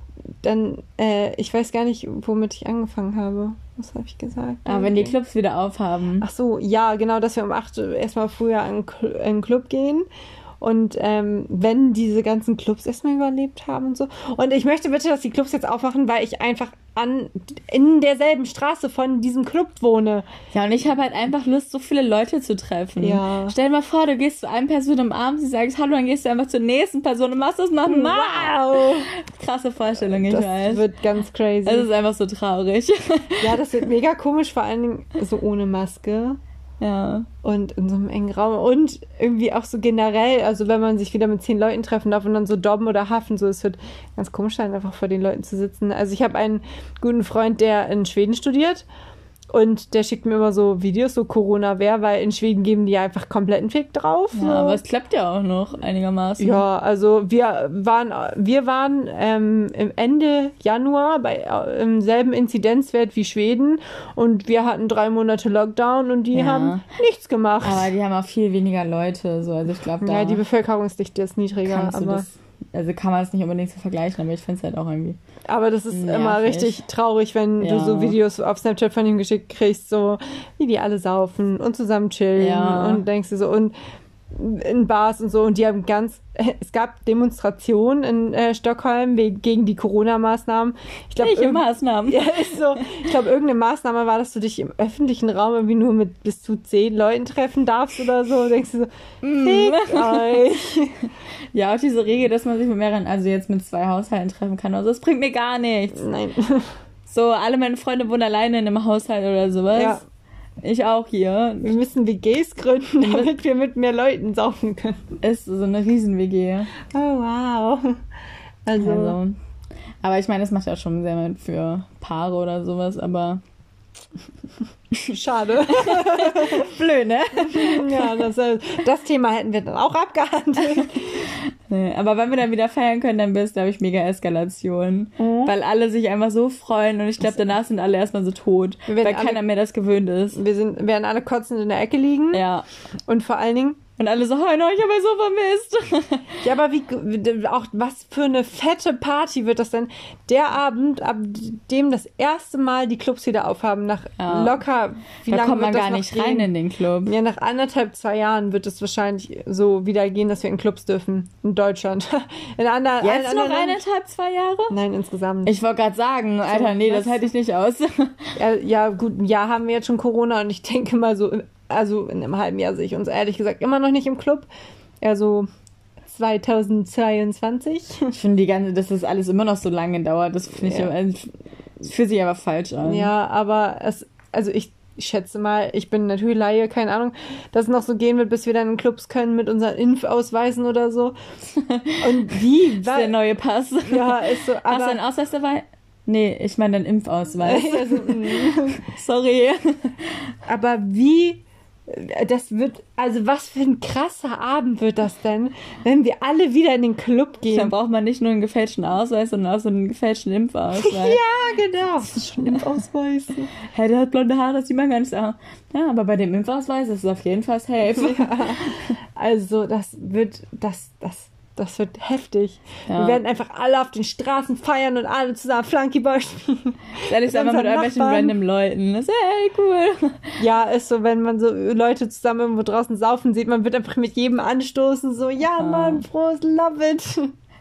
dann, äh, ich weiß gar nicht, womit ich angefangen habe. Was habe ich gesagt? Aber wenn die Clubs wieder aufhaben. Ach so, ja, genau, dass wir um 8 Uhr erstmal früher in den Club gehen. Und ähm, wenn diese ganzen Clubs erstmal überlebt haben und so. Und ich möchte bitte, dass die Clubs jetzt aufwachen, weil ich einfach an in derselben Straße von diesem Club wohne. Ja, und ich habe halt einfach Lust, so viele Leute zu treffen. Ja. Stell dir mal vor, du gehst zu einer Person am Abend, sie sagt Hallo, dann gehst du einfach zur nächsten Person und machst das nochmal. Wow! Krasse Vorstellung, ich Das weiß. wird ganz crazy. Es ist einfach so traurig. ja, das wird mega komisch, vor allen Dingen so ohne Maske. Ja. Und in so einem engen Raum und irgendwie auch so generell, also wenn man sich wieder mit zehn Leuten treffen darf und dann so dobben oder haffen, so es wird ganz komisch sein, einfach vor den Leuten zu sitzen. Also ich habe einen guten Freund, der in Schweden studiert und der schickt mir immer so Videos, so Corona wer, weil in Schweden geben die einfach kompletten Fick drauf. so. Ja, aber es klappt ja auch noch einigermaßen. Ja, also wir waren, wir waren ähm, im Ende Januar bei äh, im selben Inzidenzwert wie Schweden und wir hatten drei Monate Lockdown und die Ja. haben nichts gemacht. Aber die haben auch viel weniger Leute. So. Also ich glaube, da ja, die Bevölkerungsdichte ist niedriger, aber, das. Also kann man es nicht unbedingt so vergleichen, aber ich finde es halt auch irgendwie. aber das ist immer nervig. richtig traurig, wenn du Ja. so Videos auf Snapchat von ihm geschickt kriegst, so wie die alle saufen und zusammen chillen Ja. und denkst du so und in Bars und so und die haben ganz es gab Demonstrationen in äh, Stockholm wegen, gegen die Corona-Maßnahmen. Ich glaube, Welche Maßnahmen? Ja, ist so. Ich glaube, irgendeine Maßnahme war, dass du dich im öffentlichen Raum irgendwie nur mit bis zu zehn Leuten treffen darfst oder so. Denkst du so, Mm. euch. Ja, auch diese Regel, dass man sich mit mehreren, also jetzt mit zwei Haushalten treffen kann. Also das bringt mir gar nichts. Nein. So, alle meine Freunde wohnen alleine in einem Haushalt oder sowas. Ja. Ich auch hier. Wir müssen WGs gründen, damit wir mit mehr Leuten saufen können. Ist so eine Riesen-WG. Oh, wow. Also, Also. Aber ich meine, das macht ja schon sehr mit für Paare oder sowas, aber. Schade. Blöd, ne? ja, das, äh, das Thema hätten wir dann auch abgehandelt. Nee, aber wenn wir dann wieder feiern können, dann wird es, glaube ich, mega Eskalation. Mhm. Weil alle sich einfach so freuen und ich glaube, danach sind alle erstmal so tot, weil alle- keiner mehr das gewöhnt ist. Wir sind, werden alle kotzend in der Ecke liegen. Ja. Und vor allen Dingen, Und alle so, oh no, ich habe euch so vermisst. ja, aber wie, auch was für eine fette Party wird das denn? Der Abend, ab dem das erste Mal die Clubs wieder aufhaben, nach Ja. locker, wie da lange kommt man gar nicht gehen? rein in den Club. Ja, nach anderthalb, zwei Jahren wird es wahrscheinlich so wieder gehen, dass wir in Clubs dürfen. In Deutschland. In anderen, Jetzt noch eineinhalb, zwei Jahre? Nein, insgesamt. Ich wollte gerade sagen, Alter, nee, das halte ich nicht aus. Ja, ja, gut, ein Jahr haben wir jetzt schon Corona und ich denke mal so, also in einem halben Jahr sehe ich uns ehrlich gesagt immer noch nicht im Club. Ja, so 2022. Ich finde die ganze, dass das alles immer noch so lange dauert, das finde ich, Ja. aber- das fühlt sich aber falsch an. Ja, aber es, also ich, ich schätze mal, ich bin natürlich Laie, keine Ahnung, dass es noch so gehen wird, bis wir dann in Clubs können mit unseren Impfausweisen oder so. Und wie? Das ist der neue Pass. ja, ist so, Hast du einen aber. Ausweis dabei? Nee, ich meine deinen Impfausweis. Also. Sorry. Aber wie, das wird, also was für ein krasser Abend wird das denn, wenn wir alle wieder in den Club Dann gehen? braucht man nicht nur einen gefälschten Ausweis, sondern auch so einen gefälschten Impfausweis. Ja, genau. Das ist schon Impfausweis. Hey, der hat blonde Haare, das sieht man gar nicht so. Ja, aber bei dem Impfausweis ist es auf jeden Fall safe. Also, das wird, das, das, das wird heftig. Ja. Wir werden einfach alle auf den Straßen feiern und alle zusammen Flunkyball spielen. Ehrlich, Mit einfach mit irgendwelchen random Leuten. Das ist hey, cool. Ja, ist so, wenn man so Leute zusammen irgendwo draußen saufen sieht, man wird einfach mit jedem anstoßen, so, ja, Mann, Prost, love it.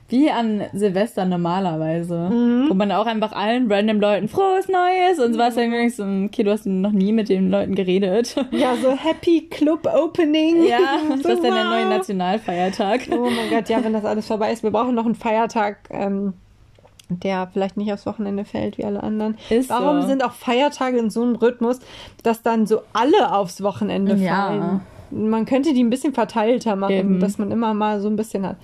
Wie an Silvester normalerweise. Mhm. Wo man auch einfach allen random Leuten frohes Neues und sowas. Dann denkst du, okay, du hast noch nie mit den Leuten geredet. Ja, so Happy Club Opening. Ja, so, das ist dann der neue Nationalfeiertag. Oh mein Gott, ja, wenn das alles vorbei ist. Wir brauchen noch einen Feiertag, ähm, der vielleicht nicht aufs Wochenende fällt wie alle anderen. Ist Warum so. sind auch Feiertage in so einem Rhythmus, dass dann so alle aufs Wochenende Ja. fallen? Man könnte die ein bisschen verteilter machen, Eben. dass man immer mal so ein bisschen hat.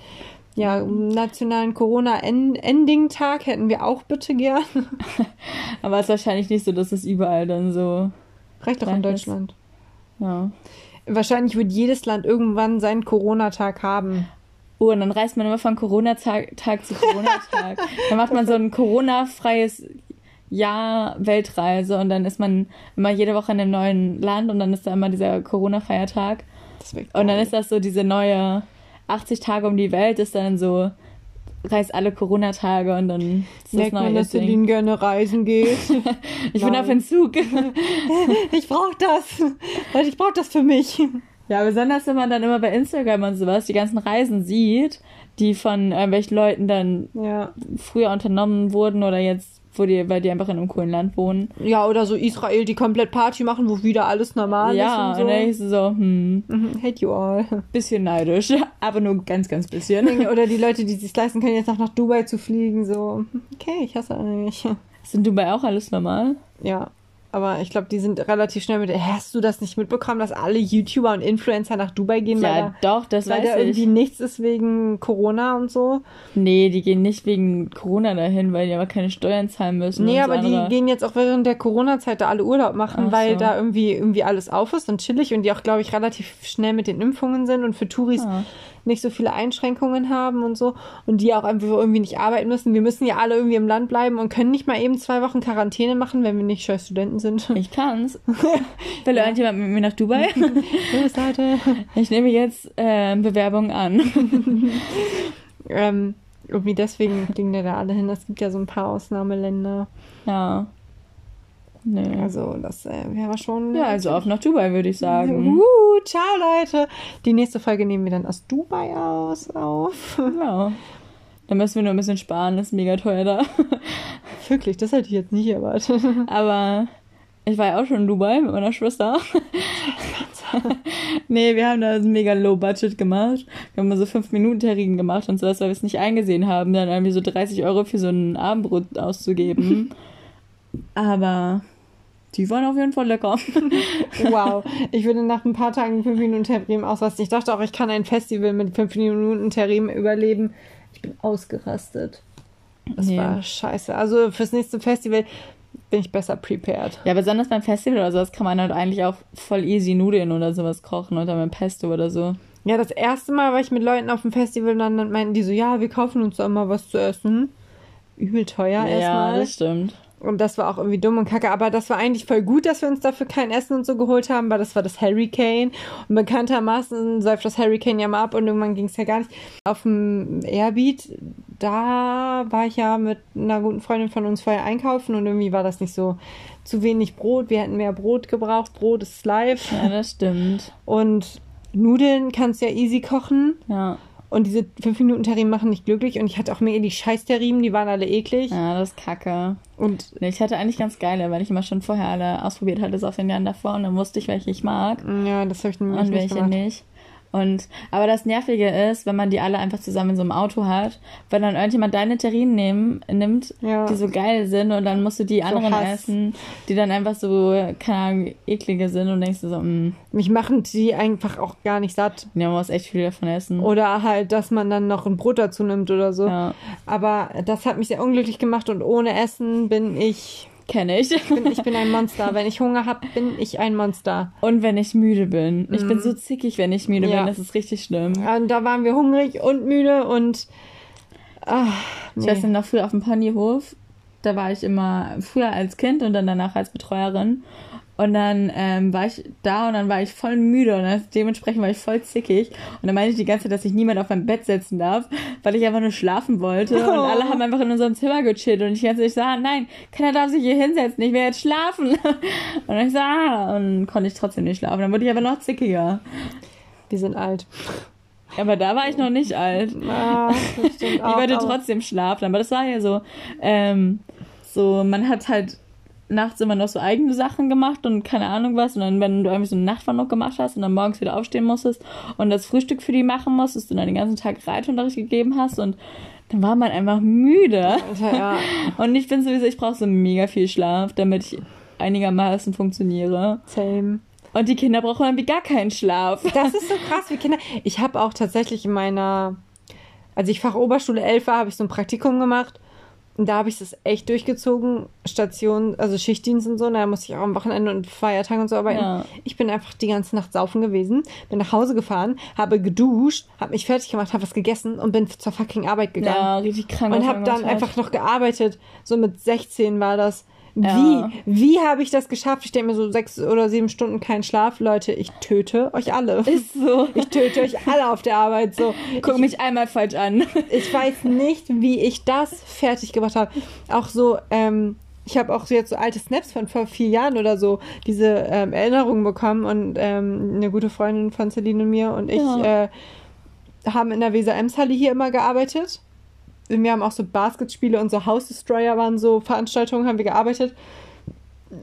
Ja, einen nationalen Corona-Ending-Tag hätten wir auch bitte gern. Aber es ist wahrscheinlich nicht so, dass es überall dann so. Reicht doch in Gleich ist. Deutschland. Ja. Wahrscheinlich wird jedes Land irgendwann seinen Corona-Tag haben. Oh, und dann reist man immer von Corona-Tag Tag zu Corona-Tag. dann macht man so ein Corona-freies Jahr Weltreise und dann ist man immer jede Woche in einem neuen Land und dann ist da immer dieser Corona-Feiertag. Und dann ist das so diese neue 80 Tage um die Welt, ist dann so, reist alle Corona-Tage und dann ist das Merkt man, neue dass Ding. Celine gerne reisen geht. Ich bin Nein. auf Entzug. ich brauch das. Ich brauch das für mich. Ja, besonders wenn man dann immer bei Instagram und sowas die ganzen Reisen sieht, die von irgendwelchen Leuten dann Ja. früher unternommen wurden oder jetzt, wo die, weil die einfach in einem coolen Land wohnen. Ja, oder so Israel, die komplett Party machen, wo wieder alles normal ja, ist und und so. ist es so, hm, Mhm, Hate you all. bisschen neidisch, aber nur ganz, ganz bisschen. Oder die Leute, die sich leisten können, jetzt noch nach Dubai zu fliegen, so, okay, ich hasse eigentlich. Ist in Dubai auch alles normal? Ja. Aber ich glaube, die sind relativ schnell mit. Hast du das nicht mitbekommen, dass alle YouTuber und Influencer nach Dubai gehen, Ja, doch, das da, weil da weiß irgendwie ich. nichts ist wegen Corona und so? Nee, die gehen nicht wegen Corona dahin, weil die aber keine Steuern zahlen müssen. Nee, aber andere. die gehen jetzt auch während der Corona-Zeit da alle Urlaub machen, Ach weil so. da irgendwie, irgendwie alles auf ist und chillig und die auch, glaube ich, relativ schnell mit den Impfungen sind und für Touris Ah. nicht so viele Einschränkungen haben und so und die auch einfach irgendwie nicht arbeiten müssen. Wir müssen ja alle irgendwie im Land bleiben und können nicht mal eben zwei Wochen Quarantäne machen, wenn wir nicht scheiß Studenten sind. Ich kann's. Will irgendjemand mit mir nach Dubai? Los, Leute. Ich nehme jetzt äh, Bewerbungen an. ähm, irgendwie deswegen fliegen ja da alle hin. Es gibt ja so ein paar Ausnahmeländer. Ja. Nee. Also das äh, wäre schon... ja, also auf nach Dubai, würde ich sagen. Uh, ciao Leute. Die nächste Folge nehmen wir dann aus Dubai aus auf. Ja. Da müssen wir nur ein bisschen sparen, das ist mega teuer da. Wirklich, das hätte ich jetzt nicht erwartet. Aber ich war ja auch schon in Dubai mit meiner Schwester. nee, wir haben da so mega low budget gemacht. Wir haben mal so 5 Minuten Terrigen gemacht und sowas, weil wir es nicht eingesehen haben, dann irgendwie so 30 Euro für so ein Abendbrot auszugeben. Aber die waren auf jeden Fall lecker. Wow. Ich würde nach ein paar Tagen 5 Minuten Terrinen ausrasten. Ich dachte auch, ich kann ein Festival mit 5 Minuten Terrinen überleben. Ich bin ausgerastet. Das Nee. war scheiße. Also fürs nächste Festival bin ich besser prepared. Ja, besonders beim Festival oder sowas kann man halt eigentlich auch voll easy Nudeln oder sowas kochen oder mit Pesto oder so. Ja, das erste Mal war ich mit Leuten auf dem Festival und dann meinten die so, ja, wir kaufen uns da immer was zu essen. Übel teuer Ja, erstmal. das stimmt. Und das war auch irgendwie dumm und kacke. Aber das war eigentlich voll gut, dass wir uns dafür kein Essen und so geholt haben, weil das war das Hurricane. Und bekanntermaßen säuft das Hurricane ja mal ab und irgendwann ging es ja gar nicht. Auf dem Airbeat, da war ich ja mit einer guten Freundin von uns vorher einkaufen und irgendwie war das nicht so zu wenig Brot. Wir hätten mehr Brot gebraucht. Brot ist live. Ja, das stimmt. Und Nudeln kannst du ja easy kochen. Ja, Und diese 5-Minuten-Terrinen machen nicht glücklich. Und ich hatte auch mega die Scheiß-Terrinen, die waren alle eklig. ja, das ist kacke. Und Nee, Ich hatte eigentlich ganz geile, weil ich immer schon vorher alle ausprobiert hatte, so auf den Jahren davor und dann wusste ich, welche ich mag ja, das habe ich nämlich und welche gemacht. nicht. Und, aber das Nervige ist, wenn man die alle einfach zusammen in so einem Auto hat, wenn dann irgendjemand deine Terrinen nehmen, nimmt, Ja. die so geil sind und dann musst du die anderen Hass. essen, die dann einfach so, keine Ahnung, eklige sind und denkst du so, mh, Mich machen die einfach auch gar nicht satt. ja, man muss echt viel davon essen. Oder halt, dass man dann noch ein Brot dazu nimmt oder so. Ja, Aber das hat mich sehr unglücklich gemacht und ohne Essen bin ich, kenne ich. bin, ich bin ein Monster. Wenn ich Hunger habe, bin ich ein Monster. Und wenn ich müde bin. Ich bin so zickig, wenn ich müde. Ja. bin, das ist richtig schlimm. Und da waren wir hungrig und müde und ah, Ich nee. weiß noch früher auf dem Ponyhof, da war ich immer früher als Kind und dann danach als Betreuerin. Und dann ähm, war ich da und dann war ich voll müde und dann, dementsprechend war ich voll zickig. Und dann meinte ich die ganze Zeit, dass ich niemand auf mein Bett setzen darf, weil ich einfach nur schlafen wollte. Und Oh. alle haben einfach in unserem Zimmer gechillt und ich ganze Zeit so, ah, nein, keiner darf sich hier hinsetzen, ich will jetzt schlafen. Und ich so, ah, und konnte ich trotzdem nicht schlafen. Dann wurde ich aber noch zickiger. wir sind alt. Aber da war ich noch nicht alt. Ah, Ich wollte trotzdem schlafen, aber das war ja so, ähm, so, man hat halt nachts immer noch so eigene Sachen gemacht und keine Ahnung was. Und dann, wenn du irgendwie so eine Nachtfahrt noch gemacht hast und dann morgens wieder aufstehen musstest und das Frühstück für die machen musstest und dann den ganzen Tag Reitunterricht gegeben hast und dann war man einfach müde. Alter, ja. Und ich bin sowieso, ich brauche so mega viel Schlaf, damit ich einigermaßen funktioniere. Same. Und die Kinder brauchen irgendwie gar keinen Schlaf. Das ist so krass, wie Kinder. Ich habe auch tatsächlich in meiner, als ich Fachoberschule 11 war, habe ich so ein Praktikum gemacht. Und da habe ich das echt durchgezogen. Station, also Schichtdienst und so. Und da musste ich auch am Wochenende und Feiertagen und so arbeiten. Ja. Ich bin einfach die ganze Nacht saufen gewesen, bin nach Hause gefahren, habe geduscht, habe mich fertig gemacht, habe was gegessen und bin zur fucking Arbeit gegangen. Ja, richtig krank. und habe dann einfach noch gearbeitet. So mit 16 war das. Wie? Ja. Wie habe ich das geschafft? Ich denke mir so sechs oder sieben Stunden kein Schlaf. Leute, ich töte euch alle. Ist so. Ich töte euch alle auf der Arbeit. So, Guck mich einmal falsch an. ich weiß nicht, wie ich das fertig gemacht habe. Auch so, ähm, ich habe auch so jetzt so alte Snaps von vor vier Jahren oder so diese ähm, Erinnerungen bekommen und ähm, eine gute Freundin von Celine und mir und ich Ja. äh, haben in der Weser-Ems-Halle hier immer gearbeitet. Wir haben auch so Basketspiele und so House Destroyer waren so Veranstaltungen, haben wir gearbeitet.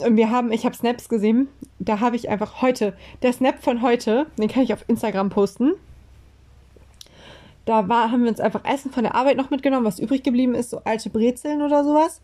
Und wir haben, ich habe Snaps gesehen, da habe ich einfach heute, der Snap von heute, den kann ich auf Instagram posten. Da war, haben wir uns einfach Essen von der Arbeit noch mitgenommen, was übrig geblieben ist, so alte Brezeln oder sowas.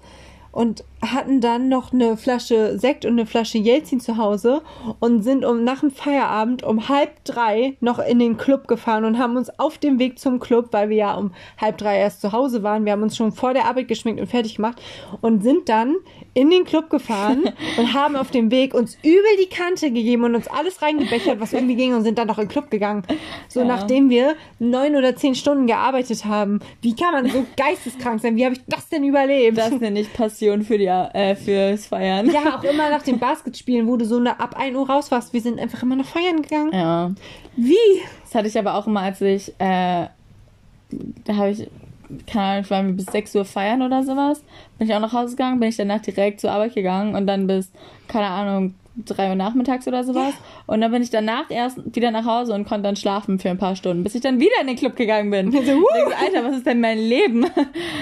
Und hatten dann noch eine Flasche Sekt und eine Flasche Jelzin zu Hause und sind um nach dem Feierabend um halb drei noch in den Club gefahren und haben uns auf dem Weg zum Club, weil wir ja um halb drei erst zu Hause waren, wir haben uns schon vor der Arbeit geschminkt und fertig gemacht und sind dann in den Club gefahren und haben auf dem Weg uns übel die Kante gegeben und uns alles reingebechert, was irgendwie ging und sind dann noch in den Club gegangen. So Ja. nachdem wir neun oder zehn Stunden gearbeitet haben. Wie kann man so geisteskrank sein? Wie habe ich das denn überlebt? Das nenne ich Passion für die, äh, fürs Feiern. ja, auch immer nach den Basketspielen, wo du so eine, ab 1 Uhr raus warst. Wir sind einfach immer noch feiern gegangen. Ja. Wie? Das hatte ich aber auch immer, als ich, äh, da habe ich, keine Ahnung, ich war bis 6 Uhr feiern oder sowas. Bin ich auch nach Hause gegangen, bin ich danach direkt zur Arbeit gegangen und dann bis, keine Ahnung, 3 Uhr nachmittags oder sowas. Und dann bin ich danach erst wieder nach Hause und konnte dann schlafen für ein paar Stunden, bis ich dann wieder in den Club gegangen bin. So, Ich denk so, Alter, was ist denn mein Leben?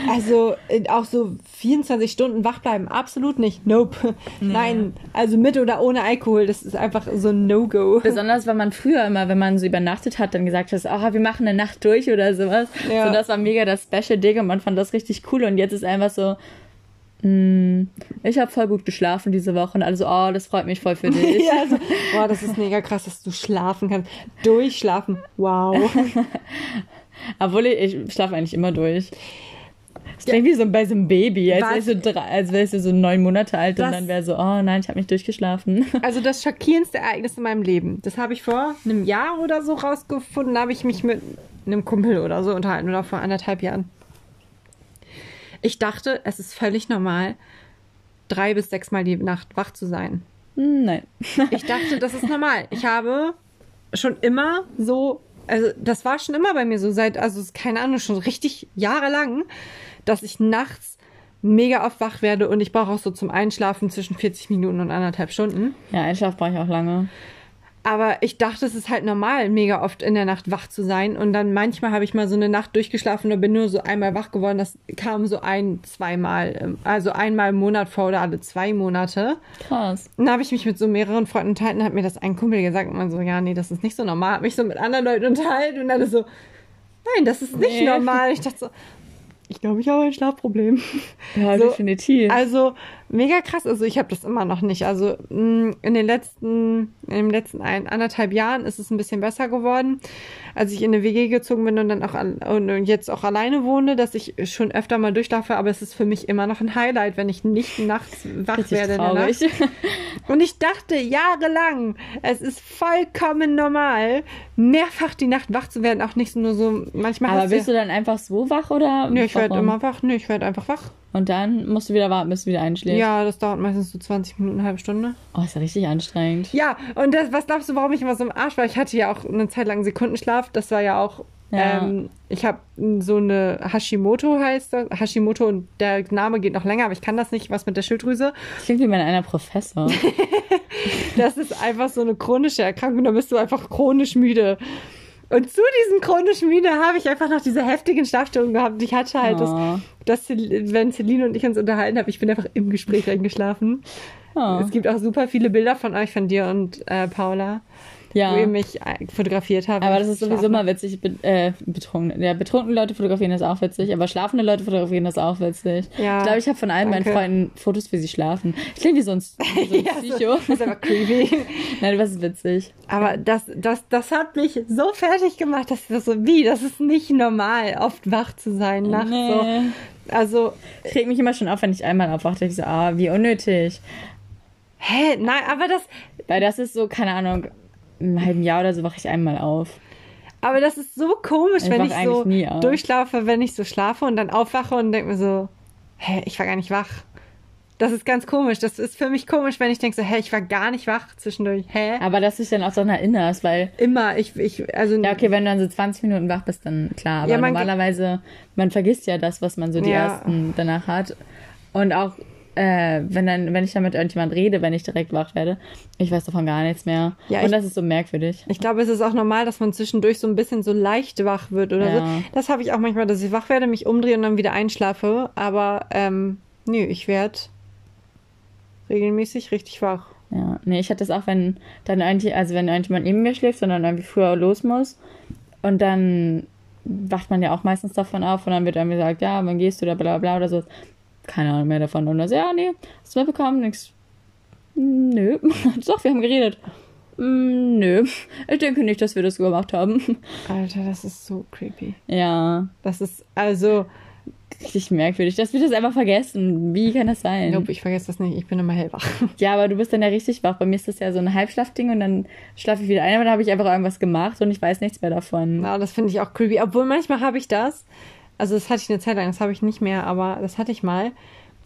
Also auch so 24 Stunden wach bleiben, absolut nicht. Nope. Nein, also mit oder ohne Alkohol, das ist einfach so ein No-Go. Besonders, weil man früher immer, wenn man so übernachtet hat, dann gesagt hat, ah, wir machen eine Nacht durch oder sowas. Ja. So, das war mega das Special Ding und man fand das richtig cool und jetzt ist einfach so, ich habe voll gut geschlafen diese Woche und also, oh, das freut mich voll für dich. ja, also, boah, das ist mega krass, dass du schlafen kannst. Durchschlafen, wow. Obwohl ich, ich schlafe eigentlich immer durch. Das klingt wie so bei so einem Baby, als wärst du, drei, als wärst du so neun Monate alt und Das- dann wäre so, oh nein, ich habe nicht durchgeschlafen. Also das schockierendste Ereignis in meinem Leben. Das habe ich vor einem Jahr oder so rausgefunden. Da habe ich mich mit einem Kumpel oder so unterhalten oder vor anderthalb Jahren. Ich dachte, es ist völlig normal, drei bis sechs Mal die Nacht wach zu sein. Nein. Ich dachte, das ist normal. Ich habe schon immer so, also das war schon immer bei mir so, seit, also keine Ahnung, schon richtig jahrelang, dass ich nachts mega oft wach werde und ich brauche auch so zum Einschlafen zwischen 40 Minuten und anderthalb Stunden. Ja, Einschlaf brauche ich auch lange. Aber ich dachte, es ist halt normal, mega oft in der Nacht wach zu sein. Und dann manchmal habe ich mal so eine Nacht durchgeschlafen und bin nur so einmal wach geworden. Das kam so ein, zweimal, ähm, also einmal im Monat vor oder alle zwei Monate. Krass. Dann habe ich mich mit so mehreren Freunden unterhalten, hat mir das ein Kumpel gesagt und man so, ja, nee, das ist nicht so normal. Hab mich so mit anderen Leuten unterhalten und alle so, nein, das ist nicht Nee. normal. Ich dachte so, ich glaube, ich habe ein Schlafproblem. Ja, So, definitiv. Also mega krass. Also ich habe das immer noch nicht. Also mh, in den letzten, in den letzten ein, anderthalb Jahren ist es ein bisschen besser geworden, als ich in eine WG gezogen bin und dann auch al- und jetzt auch alleine wohne, dass ich schon öfter mal durchlaufe. Aber es ist für mich immer noch ein Highlight, wenn ich nicht nachts wach Richtig werde. In der traurig. Nacht. Und ich dachte jahrelang, es ist vollkommen normal, mehrfach die Nacht wach zu werden. Auch nicht nur so, manchmal Aber bist du du dann einfach so wach oder? Nö, ich werde immer wach. Nö, ich werde einfach wach. Und dann musst du wieder warten, bis du wieder einschläfst. Ja, das dauert meistens so 20 Minuten, eine halbe Stunde. Oh, ist ja richtig anstrengend. Ja, und das, was glaubst du, warum ich immer so im Arsch war? Ich hatte ja auch eine Zeit lang Sekundenschlaf. Das war ja auch. Ja. Ähm, ich habe so eine Hashimoto heißt das. Hashimoto und der Name geht noch länger, aber ich kann das nicht. Was mit der Schilddrüse? Das klingt wie mein einer Professor. Das ist einfach so eine chronische Erkrankung. Da bist du einfach chronisch müde. Und zu diesem chronisch müde habe ich einfach noch diese heftigen Schlafstörungen gehabt. Ich hatte halt Oh. das, das, wenn Celine und ich uns unterhalten haben, ich bin einfach im Gespräch eingeschlafen. Oh. Es gibt auch super viele Bilder von euch, von dir und äh, Paula. Wo ihr Ja. mich äh, fotografiert habt. Aber das ist sowieso mal witzig. Be äh, betrunken. Ja, betrunkene Leute fotografieren das auch witzig, aber schlafende Leute fotografieren das auch witzig. Ja, ich glaube, ich habe von allen meinen danke. Freunden Fotos, wie sie schlafen. Ich klinge wie so ein, so ein Ja, Psycho. so, das ist aber creepy. Nein, das ist witzig. Aber das, das, das hat mich so fertig gemacht, dass ich das so, wie, das ist nicht normal, oft wach zu sein nachts. So. Nee. Also, Ich reg mich immer schon auf, wenn ich einmal aufwache. Ich so, ah, wie unnötig. hä, nein, aber das, Weil das ist so, keine Ahnung, im halben Jahr oder so wache ich einmal auf. aber das ist so komisch, Ich wenn ich so durchschlafe, wenn ich so schlafe und dann aufwache und denke mir so, hä, ich war gar nicht wach. Das ist ganz komisch. Das ist für mich komisch, wenn ich denke so, hä, ich war gar nicht wach zwischendurch. Hä? Aber dass du dich dann auch daran erinnerst, weil, Immer, ich, ich, also, ja, okay, wenn du dann so 20 Minuten wach bist, dann klar. Aber Ja, man- normalerweise, man vergisst ja das, was man so die Ja. ersten danach hat. Und auch, äh, wenn dann, wenn ich dann mit irgendjemand rede, wenn ich direkt wach werde, ich weiß davon gar nichts mehr. Ja, Und ich- das ist so merkwürdig. Ich glaube, es ist auch normal, dass man zwischendurch so ein bisschen so leicht wach wird oder Ja. so. Das habe ich auch manchmal, dass ich wach werde, mich umdrehe und dann wieder einschlafe. Aber ähm, nö, ich werde regelmäßig richtig wach. Ja, nee, ich hatte das auch, wenn dann eigentlich, also wenn irgendjemand neben mir schläft dann irgendwie früher los muss und dann wacht man ja auch meistens davon auf und dann wird irgendwie gesagt, ja, wann gehst du da, bla bla bla oder so. Keine Ahnung mehr davon. Und dann so, ja, nee, hast du mitbekommen? Nix. "Mm, Nö. Doch, wir haben geredet. "Mm, Nö. Ich denke nicht, dass wir das gemacht haben. Alter, das ist so creepy. Ja, Das ist also, richtig merkwürdig. Dass wir das einfach vergessen. Wie kann das sein? nope, ich vergesse das nicht. Ich bin immer hellwach. Ja, aber du bist dann ja richtig wach. Bei mir ist das ja so ein Halbschlafding und dann schlafe ich wieder ein, aber dann habe ich einfach irgendwas gemacht und ich weiß nichts mehr davon. Na, das finde ich auch creepy. Obwohl manchmal habe ich das. Also das hatte ich eine Zeit lang, das habe ich nicht mehr, aber das hatte ich mal,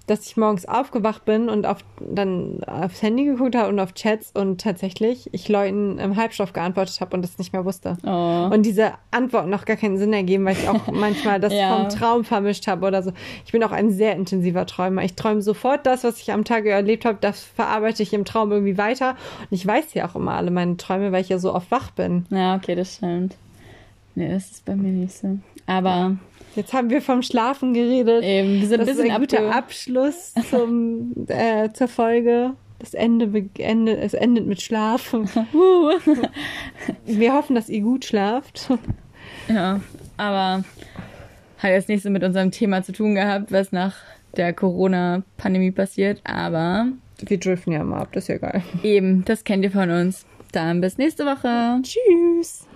dass ich morgens aufgewacht bin und auf, dann aufs Handy geguckt habe und auf Chats und tatsächlich ich Leuten im Halbstoff geantwortet habe und das nicht mehr wusste. Oh. Und diese Antworten noch gar keinen Sinn ergeben, weil ich auch manchmal das Ja. vom Traum vermischt habe oder so. Ich bin auch ein sehr intensiver Träumer. Ich träume sofort das, was ich am Tag erlebt habe, das verarbeite ich im Traum irgendwie weiter. Und ich weiß ja auch immer alle meine Träume, weil ich ja so oft wach bin. Ja, okay, das stimmt. Nee, das ist bei mir nicht so. Aber Jetzt haben wir vom Schlafen geredet. eben, wir sind ein das ist bisschen ein guter Abschluss zum, äh, zur Folge. Das Ende, Ende, es endet mit Schlaf. Wir hoffen, dass ihr gut schlaft. Ja, aber hat jetzt nicht so mit unserem Thema zu tun gehabt, was nach der Corona-Pandemie passiert, aber Wir driften ja mal ab, das ist ja geil. eben, das kennt ihr von uns. Dann bis nächste Woche. Tschüss.